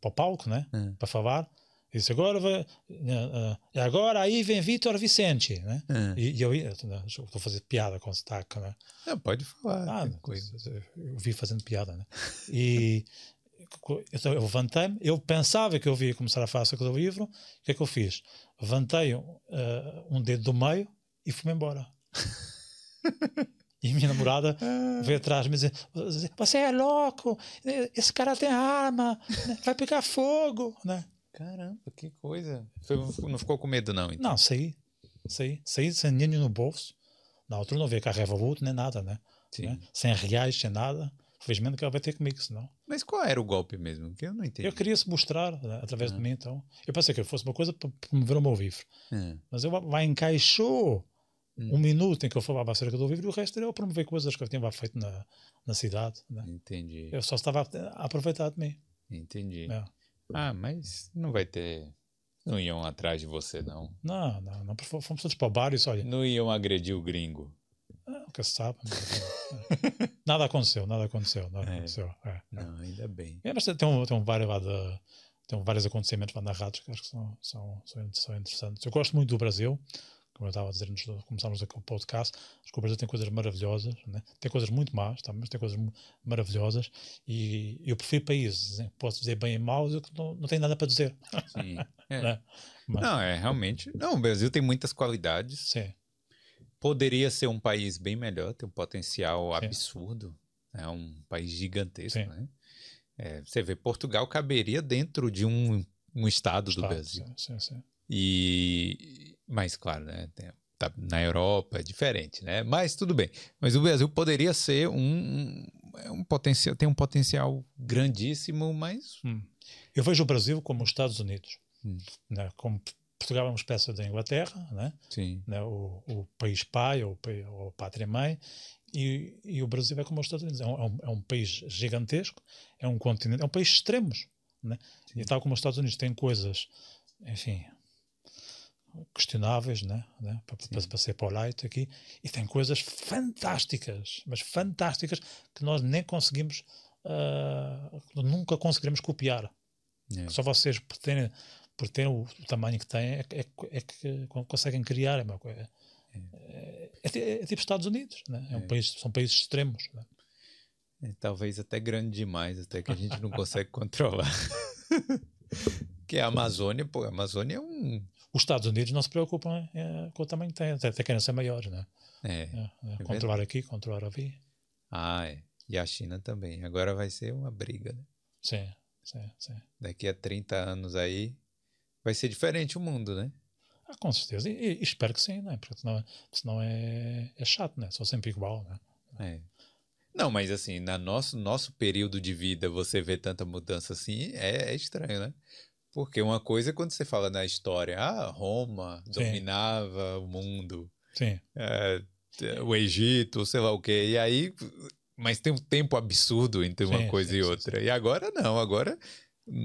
para o palco, né? Uhum. Para falar, disse agora vai, uh, agora aí vem Vitor Vicente, né? Uhum. E, e, eu estou a fazer piada com sotaque, né? Não, pode falar. Ah, coisa. Eu vi fazendo piada, né? E eu levantei-me, eu pensava que eu ia começar a sobre o livro, o que é que eu fiz? Levantei uh, um dedo do meio e fui-me embora. e a minha namorada veio atrás me dizer: Você é louco, esse cara tem arma, né? vai pegar fogo. Né? Caramba, que coisa. não ficou com medo, não? Então. Não, saí. Saí, saí sem dinheiro no bolso. Na altura não havia carro Revolut nem nada, né? né? Sem reais, sem nada. Felizmente que ela vai ter comigo, senão. Mas qual era o golpe mesmo? Que eu não entendi. Eu queria se mostrar né, através de ah. mim, então. Eu pensei que fosse uma coisa para promover o meu livro. Ah. Mas eu vai encaixou hum. um minuto em que eu falava acerca do livro e o resto era eu promover coisas que eu tinha feito na, na cidade. Né? Entendi. Eu só estava a aproveitar de mim. Entendi. É. Ah, mas não vai ter. Não iam atrás de você, não. Não, não, não. Fomos todos para o bar e olha. Não iam agredir o gringo. Nunca se sabe. nada aconteceu, nada aconteceu. Nada é. aconteceu. É, não, ainda bem. É, mas tem, um, tem, um vários, de, tem vários acontecimentos lá narrados que acho que são, são, são, interessantes. Eu gosto muito do Brasil, como eu estava a dizer antes de começarmos aqui o podcast, acho que o Brasil tem coisas maravilhosas, né? tem coisas muito más, tá? mas tem coisas maravilhosas e eu prefiro países, né? posso dizer bem e mal, eu não, não tenho nada para dizer. Sim. É. né? mas, não, é realmente. Não, o Brasil tem muitas qualidades. Sim poderia ser um país bem melhor, tem um potencial Sim. absurdo, é um país gigantesco, Sim. né? É, você vê, Portugal caberia dentro de um, um estado, estado do Brasil. Sim, sim, E, mas, claro, né, tem, tá, na Europa é diferente, né? Mas tudo bem. Mas o Brasil poderia ser um, um potencial, tem um potencial grandíssimo, mas. Hum. Eu vejo o Brasil como os Estados Unidos. Hum. Né? Como Portugal é uma espécie da Inglaterra, né? Sim. né? O, o país pai ou, ou pátria mãe, e, e, o Brasil é como os Estados Unidos. É um, é um, país gigantesco, é um continente, é um país extremos. Né? E tal como os Estados Unidos têm coisas, enfim, questionáveis, né? né? Para, para, para ser polite aqui, e tem coisas fantásticas, mas fantásticas que nós nem conseguimos, uh, nunca conseguiremos copiar. É. Só vocês terem, por terem o, o tamanho que têm é, é, é, que conseguem criar. É, uma coisa, é, é, é tipo Estados Unidos, né? é um país, são países extremos. Né? talvez até grande demais, até que a gente não consegue controlar. que a Amazônia, pô, a Amazônia é um os Estados Unidos não se preocupam é, com o tamanho que têm, até, até querem ser maiores, né? É. é, é controlar verdade. aqui, controlar ali. Ah, é. E a China também. Agora vai ser uma briga, né? Sim, sim, sim. Daqui a 30 anos aí vai ser diferente o mundo, né? Ah, com certeza. E, e espero que sim, né? Porque senão, senão é, é chato, né? Só sempre igual, né? É. Não, mas assim, no nosso, nosso período de vida, você vê tanta mudança assim, é, é estranho, né? Porque uma coisa é quando você fala na história, ah, Roma Sim. dominava o mundo, é, o Egito, sei lá o quê, e aí, mas tem um tempo absurdo entre uma sim, coisa sim, e outra. E agora não, agora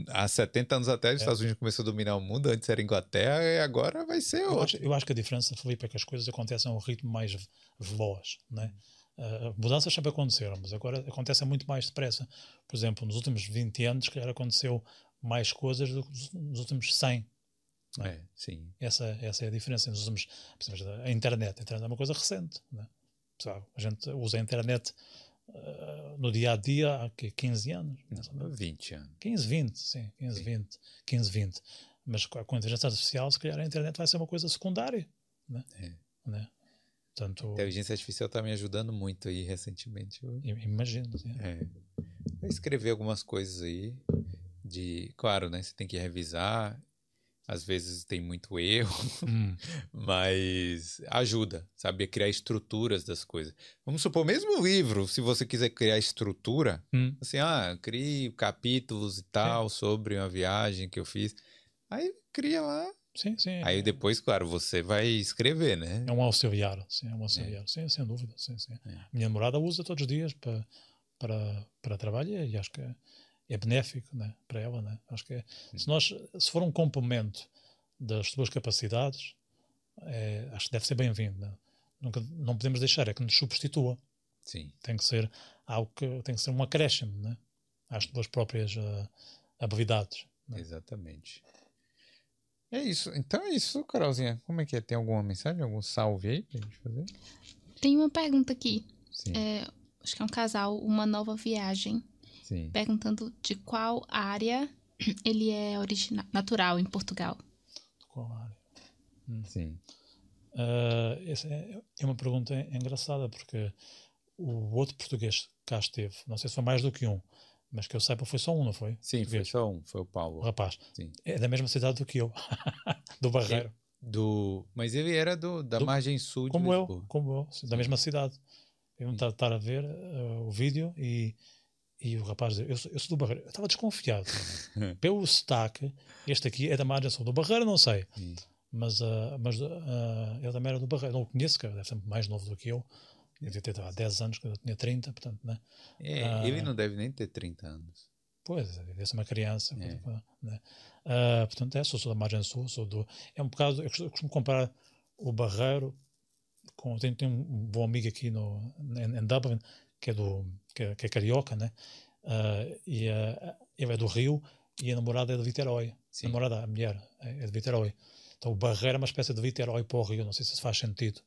há 70 anos atrás os é. Estados Unidos começou a dominar o mundo, antes era Inglaterra e agora vai ser eu acho, eu acho, que a diferença, Felipe, é que as coisas acontecem a um ritmo mais veloz, né? Uh, mudanças sempre aconteceram, mas agora acontecem muito mais depressa. Por exemplo, nos últimos 20 anos, que aconteceu mais coisas do que nos últimos 100. É? é, sim. Essa, essa é a diferença. Nos últimos, a internet, a internet é uma coisa recente. Né? A gente usa a internet uh, no dia a dia há 15 anos. Não, 20 anos. 15, 20, sim. 15, sim. 20. 15, 20. Mas com a inteligência artificial, se calhar a internet vai ser uma coisa secundária. Né? É. Né? Portanto, a inteligência artificial está me ajudando muito aí recentemente. Eu... Imagino. Sim. É. Escrever algumas coisas aí de, claro, né? Você tem que revisar. Às vezes tem muito erro, hum. mas ajuda, sabe, a criar estruturas das coisas. Vamos supor, mesmo o livro, se você quiser criar estrutura, hum. assim, ah, crie capítulos e tal sobre uma viagem que eu fiz. Aí cria lá. Sim, sim. Aí depois, claro, você vai escrever, né? É um auxiliar, sim, é um auxiliar, é. sim, sem dúvida, sim, sim. É. Minha namorada usa todos os dias para, para, para trabalhar e acho que é benéfico né, para ela. Né? Acho que é, se, nós, se for um complemento das suas capacidades, é, acho que deve ser bem-vindo. Né? Nunca, não podemos deixar, é que nos substitua. Sim. Tem que ser algo que tem que ser um acréscimo né? às tuas próprias uh, habilidades. Né? Exatamente. É isso. Então é isso, Carolzinha. Como é que é? Tem alguma mensagem, algum salve aí pra gente fazer? Tem uma pergunta aqui. Sim. É, acho que é um casal, uma nova viagem Sim. perguntando de qual área ele é original, natural em Portugal. Qual área? Hum. Sim. Uh, essa é, é uma pergunta engraçada porque o outro português que cá esteve, não sei se foi mais do que um, mas que eu saiba foi só um, não foi? Sim, português. foi só um, foi o Paulo. O rapaz. Sim. É da mesma cidade do que eu, do Barreiro. Do, mas ele era do, da do, margem sul como de eu, como eu, da mesma cidade. Eu não estar a ver uh, o vídeo e e o rapaz dizia, eu sou, eu sou do Barreiro. Eu estava desconfiado. Pelo sotaque, este aqui é da margem sul. Do Barreiro não sei. Sim. Mas, uh, mas uh, ele também era do Barreiro. Não o conheço, que deve ser mais novo do que eu. Ele devia ter há 10 anos, quando eu tinha 30, portanto, né? É, uh, ele não deve nem ter 30 anos. Pois, deve ser uma criança. É. Né? portanto, é, sou, sou da margem sul, sou do... É um bocado... Eu costumo comparar o Barreiro com... Tenho, tenho um bom amigo aqui no, em, em Dublin, que é, do, que é, que é carioca, né? Uh, e uh, ele é do Rio e a namorada é de Viterói. Sim. A namorada, a mulher, é, é de Viterói. Então o Barreiro é uma espécie de Viterói para o Rio, não sei se faz sentido.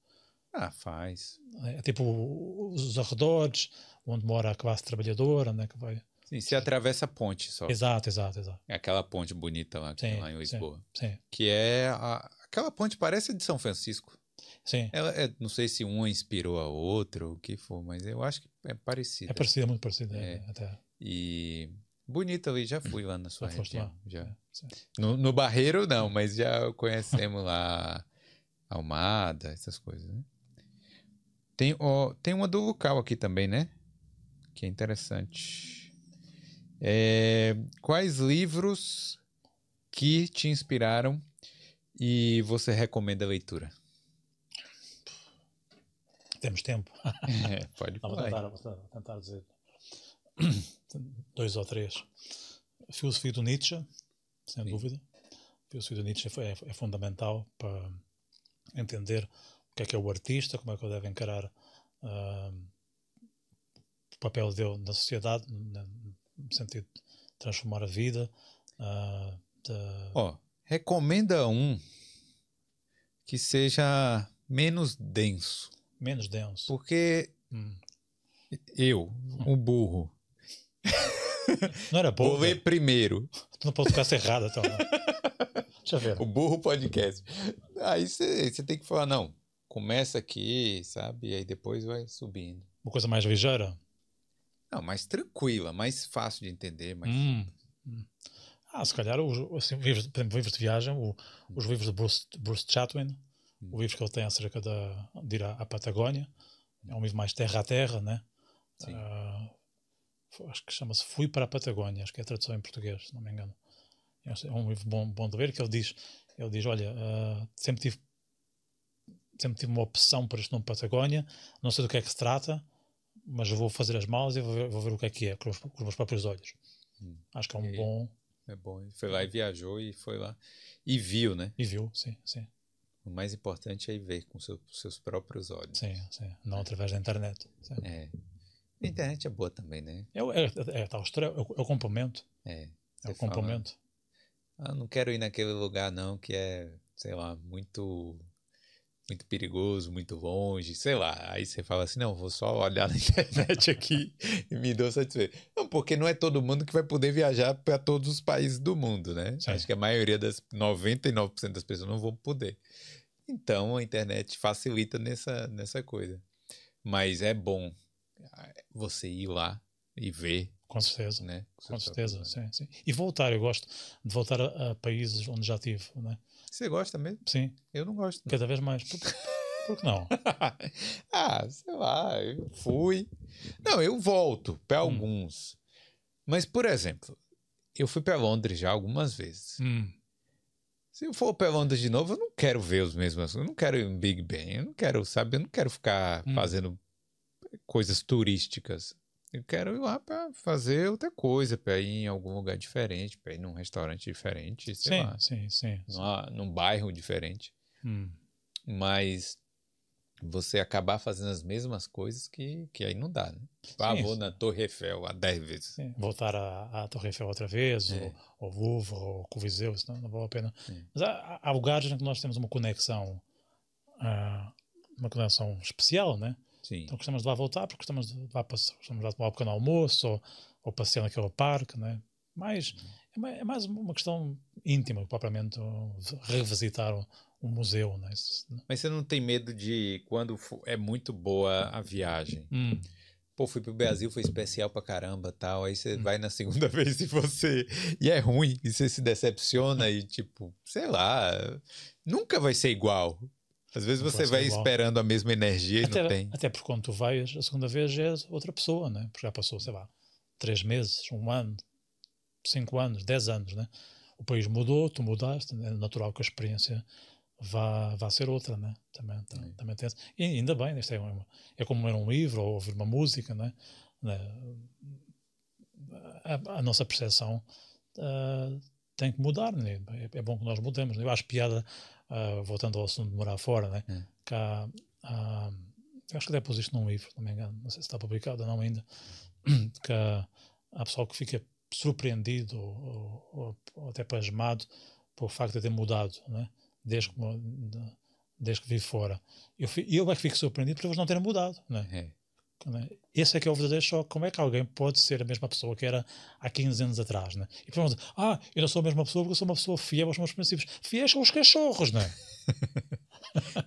Ah, faz. É, é tipo os arredores, onde mora a classe trabalhadora, né? Que vai... Sim, se atravessa a ponte só. Exato, exato, exato. É aquela ponte bonita lá, sim, lá em Lisboa. Sim, sim. Que é. A, aquela ponte parece de São Francisco. Sim. Ela é, não sei se uma inspirou a outra, ou o que for, mas eu acho que é parecida. É parecida, muito parecida. É. Até. E bonita ali, já fui lá na sua já região. Já. É, no, no Barreiro não, mas já conhecemos lá Almada, essas coisas, né? Tem, ó, tem uma do local aqui também, né? que é interessante. É, quais livros que te inspiraram e você recomenda a leitura? Temos tempo. É, pode Não, vou, tentar, vou tentar dizer dois ou três. A filosofia do Nietzsche, sem Sim. dúvida. A filosofia do Nietzsche é, é fundamental para entender o que é que é o artista, como é que ele deve encarar ah, o papel dele na sociedade, no sentido de transformar a vida. ah, de- Ó, recomenda um que seja menos denso. Menos denso. Porque Hum. eu, um burro, Não era bom. vou ler primeiro Tu não pode tocar errado, então. não. Deixa eu ver. o Burro Podcast. Aí você tem que falar, não, começa aqui, sabe? E aí depois vai subindo. Uma coisa mais ligeira. Não, mais tranquila, mais fácil de entender. Mas... Hum, hum. Ah, se calhar os assim, livros, por exemplo, livros de viagem, o- os livros de Bruce, Bruce Chatwin, o livro que ele tem acerca da, de ir à, à Patagónia, é um livro mais terra a terra, né? Foi- acho que chama-se Fui para a Patagónia, acho que é a tradução em português, se não me engano. É um livro bom, bom de ler que ele diz, ele diz, olha, ah, sempre tive sempre tive uma opção para este nome Patagónia, não sei do que é que se trata, mas vou fazer as malas e vou ver, vou ver o que é que é com os, com os meus próprios olhos. Hum. Acho que é um E bom. É bom. Ele foi lá e viajou e foi lá. E viu, né? E viu, sim, sim, O mais importante é ver com seu- seus próprios olhos. sim, sim. Não através da internet. sim. É. A internet é boa também, né? É, é, é, é, é, o, é complemento. É. É o complemento. Ah, não quero ir naquele lugar não, que é, sei lá, muito muito perigoso, muito longe, sei lá. Aí você fala assim, não, vou só olhar na internet aqui e me dou satisfeito. Não, porque não é todo mundo que vai poder viajar para todos os países do mundo, né? Sim. Acho que a maioria das 99% das pessoas não vão poder. Então a internet facilita nessa nessa coisa. Mas é bom ah, você ir lá e ver, Com certeza. né? Com seus certeza, sim, sim. E voltar, eu gosto de voltar a, a países onde já tive, né? Você gosta mesmo? Sim, Eu não gosto. não. cada vez mais. Por, por que não? ah, sei lá, eu fui. Não, eu volto para Hum. alguns. Mas, por exemplo, eu fui para Londres já algumas vezes. Hum, Se eu for para Londres de novo, eu não quero ver os mesmos. Eu não quero ir em Big Ben. Eu não quero, sabe? Eu não quero ficar Hum. fazendo coisas turísticas. Eu quero ir lá para fazer outra coisa, para ir em algum lugar diferente, para ir num restaurante diferente, sei sim, lá, sim, sim, sim. numa- num bairro diferente. Hum, mas você acabar fazendo as mesmas coisas que, que aí não dá, né? Ah, Sim, vou na Torre Eiffel há 10 vezes. sim. Voltar à, Torre Eiffel outra vez, É. ou ao Louvre, ou isso não, não vale a pena. Mas há, há- lugares em que nós temos uma conexão, ah, uma conexão especial, né? Sim. Então gostamos de lá voltar porque gostamos de lá gostamos de lá tomar um pequeno almoço ou, ou passear naquele parque, né? Mas é mais, é mais uma questão íntima propriamente uh, revisitar um, museu, né? Mas você não tem medo de quando é muito boa a viagem? Hum, Pô, fui pro Brasil, foi especial pra caramba tal. Aí Hum. você vai na segunda vez e você. E é ruim, e você se decepciona e, tipo, sei lá, nunca vai ser igual. Às vezes Não você vai igual. esperando a mesma energia e até, não tem. até porque quando tu vais a segunda vez já és outra pessoa, né? Porque já passou, sei lá, três meses, um ano, cinco anos, dez anos, né? O país mudou, tu mudaste, é natural que a experiência vá, vá ser outra, né? Também, tam- Sim. também tem. E ainda bem, isto é, uma, é como ler um livro ou ouvir uma música, né? Né? A, a nossa percepção ah, tem que mudar, né? É, é bom que nós mudemos. né? Eu acho piada, ah, voltando ao assunto de morar fora, né? Hum. Que há, há- acho que até pus isto num livro, não me engano, não sei se está publicado ou não ainda, que há, há pessoal que fica surpreendido ou- ou- ou até pasmado pelo facto de ter mudado, né? Desde, que, desde que vive fora. Eu, eu é que fico surpreendido por eles não terem mudado. Né? É. né? Esse é que é o verdadeiro choque. Como é que alguém pode ser a mesma pessoa que era há 15 anos atrás? Né? E depois vão dizer, ah, eu não sou a mesma pessoa porque eu sou uma pessoa fiel aos meus princípios. Fiéis são os cachorros, não é?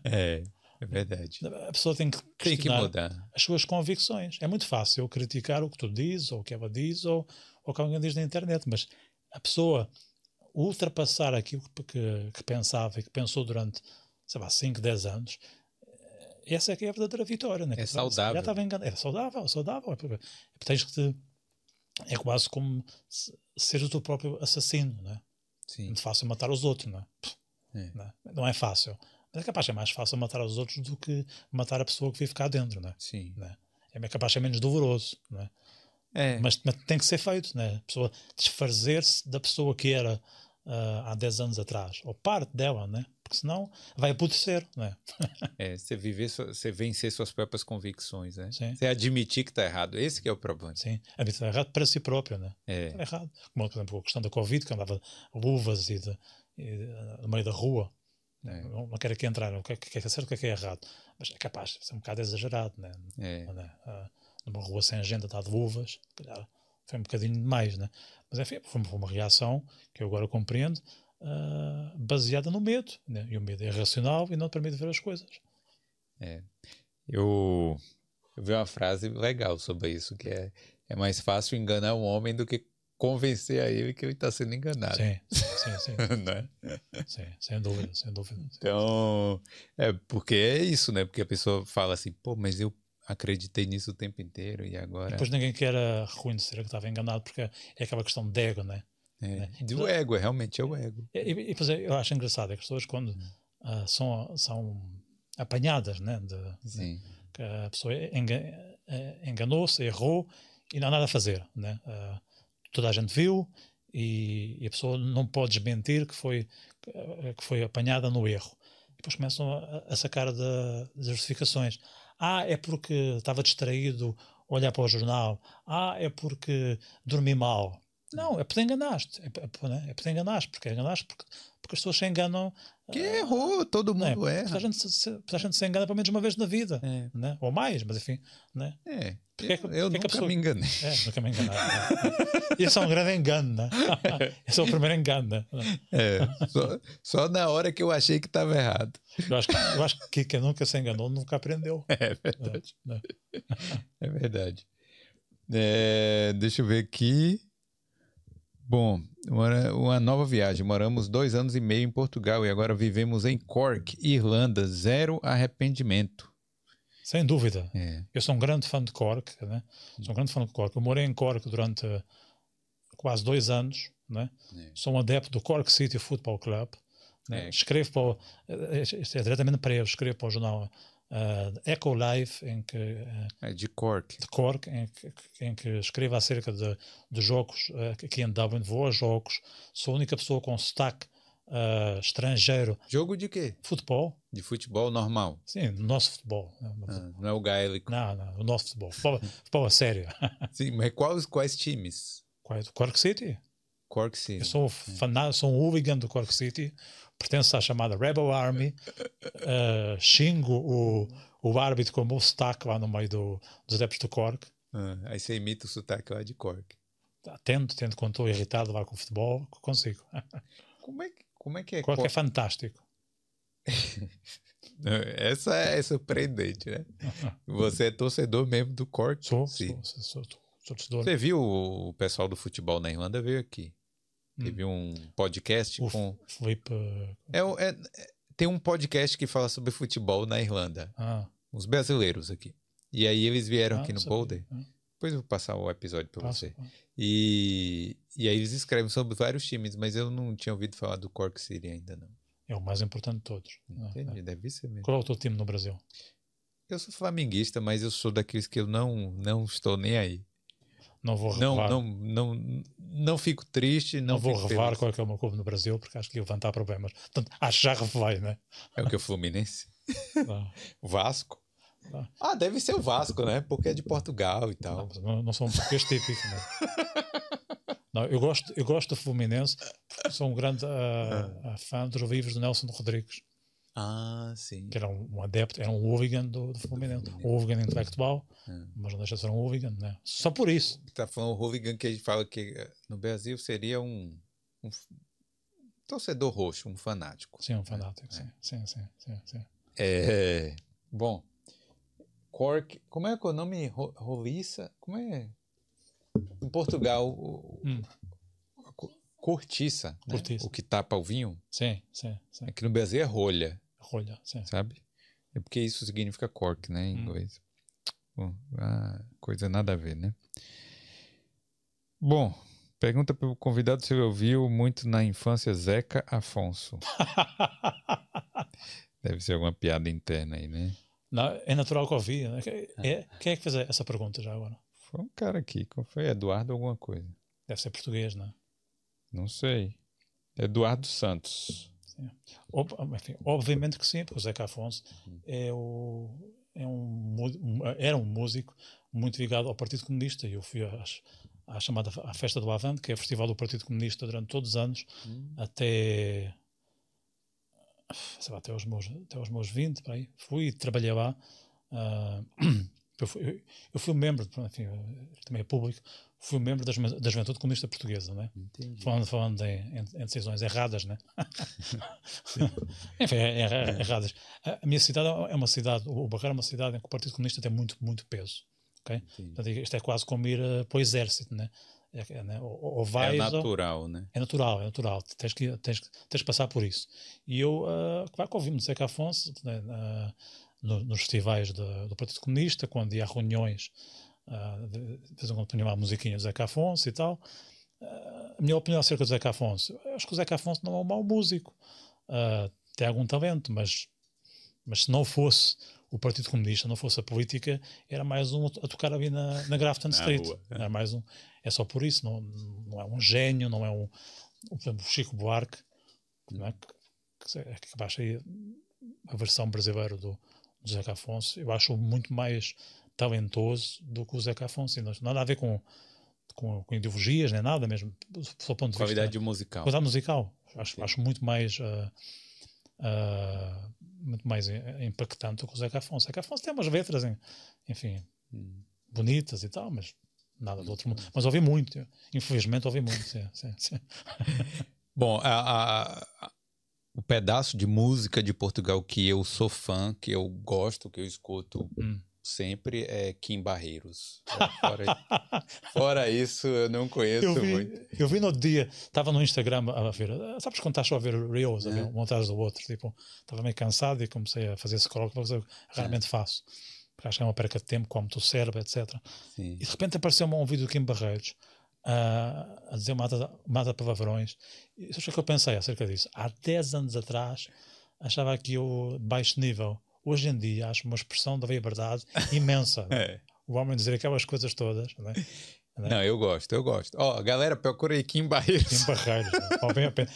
É, é verdade. A pessoa tem que Tem que mudar. as suas convicções. É muito fácil criticar o que tu dizes, ou o que ela diz, ou, ou o que alguém diz na internet, mas a pessoa ultrapassar aquilo que, que, pensava e que pensou durante, sei lá, 5, 10 anos, essa é que é a verdadeira vitória. Né? É saudável. Já estava enganado. É saudável, é saudável. É tens que te, é quase como ser o teu próprio assassino. Né? Sim. Muito fácil matar os outros. Né? É. Não, é? não é fácil. Mas é capaz é mais fácil matar os outros do que matar a pessoa que vive cá dentro. Né? Sim. Né? É capaz de ser menos doloroso. Né? É. Mas, mas, tem que ser feito. Né? A pessoa desfazer-se da pessoa que era uh, há 10 anos atrás, ou parte dela, né? porque senão vai apodrecer. Né? é, você, viver, você vencer suas próprias convicções, né? Sim. Você admitir que está errado. Esse que é o problema. Sim, admitir errado para si próprio. Né? É. Está errado. Como, por exemplo, a questão da Covid, que andava luvas e, de, e no meio da rua. É. Não, não quero aqui entrar o que é, que é certo o que é, é errado, mas é capaz de ser um bocado exagerado. Né? É. Né? Uh, numa rua sem agenda, está de luvas, calhar foi um bocadinho demais, né? Mas enfim, foi uma reação que eu agora compreendo, uh, baseada no medo. Né? E o medo é irracional e não permite ver as coisas. É. Eu, eu vi uma frase legal sobre isso, que é, é mais fácil enganar um homem do que convencer a ele que ele está sendo enganado. Sim, sim, sim. né? sim, sem dúvida, sem dúvida. Então, é porque é isso, né? Porque a pessoa fala assim, pô, mas eu acreditei nisso o tempo inteiro e agora. E depois ninguém quer reconhecer que estava enganado, porque é aquela questão de ego, né? É, né? Do ego, realmente é o ego. E, e, e eu acho engraçado é que as pessoas, quando uh, são, são apanhadas, né? De, Sim. De, que a pessoa enganou-se, errou e não há nada a fazer, né? Uh, toda a gente viu e, e, a pessoa não pode desmentir que foi, que foi apanhada no erro. E depois começam a, a sacar das justificações. Ah, é porque estava distraído a olhar para o jornal. Ah, é porque dormi mal. Não, é porque enganaste. É, é, é porque enganaste. Porque enganaste porque, porque as pessoas se enganam. Que errou, todo mundo é, erra. A gente, se, a gente se engana pelo menos uma vez na vida. É. Né? Ou mais, mas enfim. Né? É. Porque é que, eu, eu nunca pessoa... me enganei. É, nunca me enganei. Isso é um grande engano, né? Esse é o primeiro engano, né? É, só, só na hora que eu achei que estava errado. Eu acho, que, eu acho que quem nunca se enganou nunca aprendeu. É verdade. É, é verdade. É, deixa eu ver aqui. Bom, uma, uma, nova viagem. Moramos dois anos e meio em Portugal e agora vivemos em Cork, Irlanda. Zero arrependimento. Sem dúvida. É. Eu sou um grande fã de Cork. Né? Sou um grande fã de Cork. Eu morei em Cork durante quase dois anos. Né? É. Sou um adepto do Cork City Football Club. Né? Escrevo para o, isto é diretamente para eles, escrevo para o jornal uh, Echo Live, em que, uh, é de Cork, de Cork em, que, em que escrevo acerca de, de jogos uh, aqui em Dublin. Vou a jogos, sou a única pessoa com sotaque estrangeiro. Jogo de quê? Futebol. De futebol normal? Sim, no nosso futebol. Ah, não é o gaélico? Não, não, o nosso futebol. Futebol, futebol a sério. Sim, mas quais, quais times? Cork City. Cork City. Eu sou, fanático, sou um hooligan do Cork City, pertenço à chamada Rebel Army, uh, xingo o, o árbitro com o sotaque lá no meio do, dos adeptos do Cork. Ah, aí você imita o sotaque lá de Cork. Tento, tento quando estou irritado lá com o futebol, consigo. Como é que, como é, que é? Cork Cor... é fantástico. Essa é surpreendente, né? Você é torcedor mesmo do Cork? Sou, Sim. sou, sou, sou, sou torcedor. Você viu o pessoal do futebol na Irlanda veio aqui? Teve um podcast o com. Felipe. É, é, é, tem um podcast que fala sobre futebol na Irlanda. Ah. Os brasileiros aqui. E aí eles vieram ah, aqui no. Boulder. Ah. Depois eu vou passar o episódio para você. E, e aí eles escrevem sobre vários times, mas eu não tinha ouvido falar do Cork City ainda não. É o mais importante de todos. Entendi, é. deve ser mesmo. Qual é o teu time no Brasil? Eu sou flamenguista, mas eu sou daqueles que eu não, não estou nem aí. Não vou não, revelar. não, não, não fico triste. Não, não vou revelar feliz. qual é, é o meu clube no Brasil, porque acho que ia levantar problemas. Portanto, acho que já revelei, né? É o que? O Fluminense? Não. Vasco? Não. Ah, deve ser o Vasco, né? Porque é de Portugal e tal. Não, não, não sou um português típico, né? Não, eu gosto, eu gosto do Fluminense sou um grande uh, uh, fã dos livros do Nelson Rodrigues, Ah, sim. que era um, um adepto, era um hooligan do, do Fluminense. Um hooligan intelectual, É. mas não deixa de ser um hooligan, né? Só por isso. Tá falando o hooligan que a gente fala que eh, no Brasil seria um, um torcedor roxo, um fanático. Sim, um fanático, sim, sim, sim, sim, sim. É. Bom. Cork. Como é que é o nome? Ro- Roliça? Como é? Em Portugal, Hum. Cortiça, né? Cortiça. O que tapa o vinho. Sim, sim, sim. Aqui no Brasil é rolha, Rolha, sim. sabe? É porque isso significa cork, né, em Hum. inglês. Bom, ah, coisa nada a ver, né? Bom, pergunta para o convidado se ele ouviu muito na infância Zeca Afonso. Deve ser alguma piada interna aí, né? Não, é natural que ouvi. Né? É, quem é que fez essa pergunta já agora? Foi um cara aqui, qual foi? Eduardo alguma coisa. Deve ser português, não é? Não sei. Eduardo Santos. Ob- enfim, obviamente que sim, porque o Zeca Afonso é, o, é um, era um músico muito ligado ao Partido Comunista. Eu fui às, à chamada à Festa do Avante, que é o festival do Partido Comunista durante todos os anos, até, sei lá, até, os meus, até os meus 20. por aí. Fui e trabalhei lá. ah, eu, fui, eu- eu fui membro, enfim, também é público, fui membro das, da Juventude Comunista Portuguesa, é? Entendi. Falando, falando em, em- em decisões erradas, né? Enfim, é, é- é- erradas. A, minha cidade é uma cidade, o Barreiro é uma cidade em que o Partido Comunista tem muito, muito peso. ok? Entendi. Portanto, isto é quase como ir eh, para o exército, né? É, é, né? Ou, ou É vais ou- natural, né? é natural, é natural. Tens que, tens, tens que passar por isso. E eu, uh, claro que ouvi-me dizer que Afonso, né, na- no- nos festivais de- do Partido Comunista, quando ia a reuniões, uh, de, de vez em quando punha lá a musiquinha do Zeca Afonso e tal. Uh, a minha opinião acerca do Zeca Afonso, acho que o Zeca Afonso não é um mau músico. Uh, tem algum talento, mas, mas se não fosse o Partido Comunista, não fosse a política, era mais um a tocar ali na, na Grafton Na Street. rua, é. Era mais um, é só por isso, não, não é um gênio, não é um, por exemplo, o Chico Buarque, não é? que, que, é que baixa aí a versão brasileira do, do Zeca Afonso, eu acho muito mais talentoso do que o Zeca Afonso. E não nada a ver com, com, com ideologias, nem nada mesmo, seu ponto de Qualidade vista. musical. Qualidade musical. Acho, Sim. acho muito mais. ah, ah, muito mais impactante do que o Zeca Afonso. O Zeca Afonso tem umas letras, em- enfim, Hum. bonitas e tal, mas nada do outro mundo. Mas ouvi muito, infelizmente ouvi muito. Sim, sim, sim. Bom, a- a- o pedaço de música de Portugal que eu sou fã, que eu gosto, que eu escuto Hum. sempre é Kim Barreiros. É, Fora, fora isso, eu não conheço Eu vi, muito. eu vi no outro dia, estava no Instagram a ver, sabes quando estás só a ver Reels, É. um atrás do outro, tipo, estava meio cansado e comecei a fazer scroll, que eu raramente faço, porque acho que é uma perca de tempo, como o cérebro, etc. Sim. E de repente apareceu-me um vídeo do Kim Barreiros ah, a dizer mata, mata palavrões. E sabes o que eu pensei acerca disso? Há 10 anos atrás achava que eu baixo nível. Hoje em dia acho uma expressão da liberdade imensa. É. O homem dizer aquelas coisas todas. Não é? Não, eu gosto, eu gosto. Ó, galera, procura aí Kim Barreiros. Kim Barreiros. não. Vale a pena.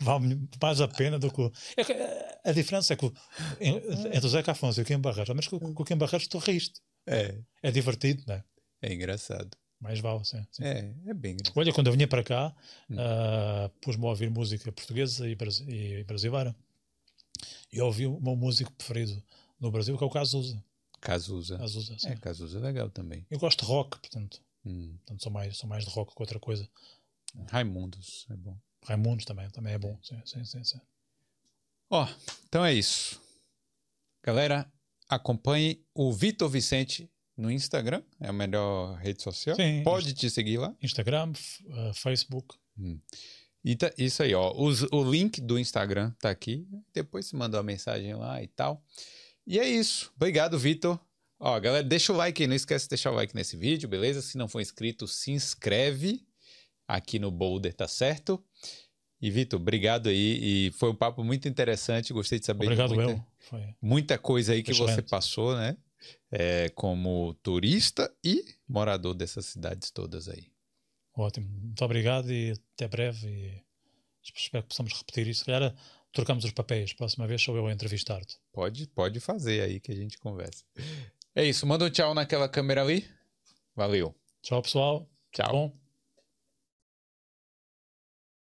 Vale, mais a pena do que. o- É eh, a diferença é que entre o Zeca Afonso e o Kim Barreiros, mas com, com o Kim Barreiros tu riste. É, É divertido, não é? é engraçado. Mais vale, sim. sim. É, é bem engraçado. Olha, quando eu vinha para cá, Hum. ah, pus-me a ouvir música portuguesa e, brasi- e brasileira. E ouvi o meu músico preferido no Brasil, que é o Cazuza. Cazuza. Cazuza sim. É, Cazuza é legal também. Eu gosto de rock, portanto, Hum. portanto sou, mais, sou mais de rock que outra coisa. Raimundos, é bom. Raimundos também, também é bom. Sim, sim, sim, sim. Ó, então é isso. Galera, acompanhe o Vitor Vicente no Instagram, é a melhor rede social. Sim, Pode te seguir lá. Instagram, ah, Facebook. E tá- isso aí, ó. os- o link do Instagram tá aqui. Depois você manda uma mensagem lá e tal. E é isso. Obrigado, Vitor. Ó, galera, deixa o like aí. Não esquece de deixar o like nesse vídeo, beleza? Se não for inscrito, se inscreve aqui no Boulder, tá certo? E, Vitor, obrigado aí. E foi um papo muito interessante. Gostei de saber Obrigado, muita, eu. Foi. muita coisa aí que você Excelente. passou, né? É, como turista e morador dessas cidades todas aí. Ótimo. Muito obrigado e até breve. E espero que possamos repetir isso. Se calhar trocamos os papéis. Próxima vez sou eu a entrevistar-te. Pode, pode fazer aí que a gente conversa. É isso. Manda um tchau naquela câmera ali. Valeu. Tchau, pessoal. Tchau.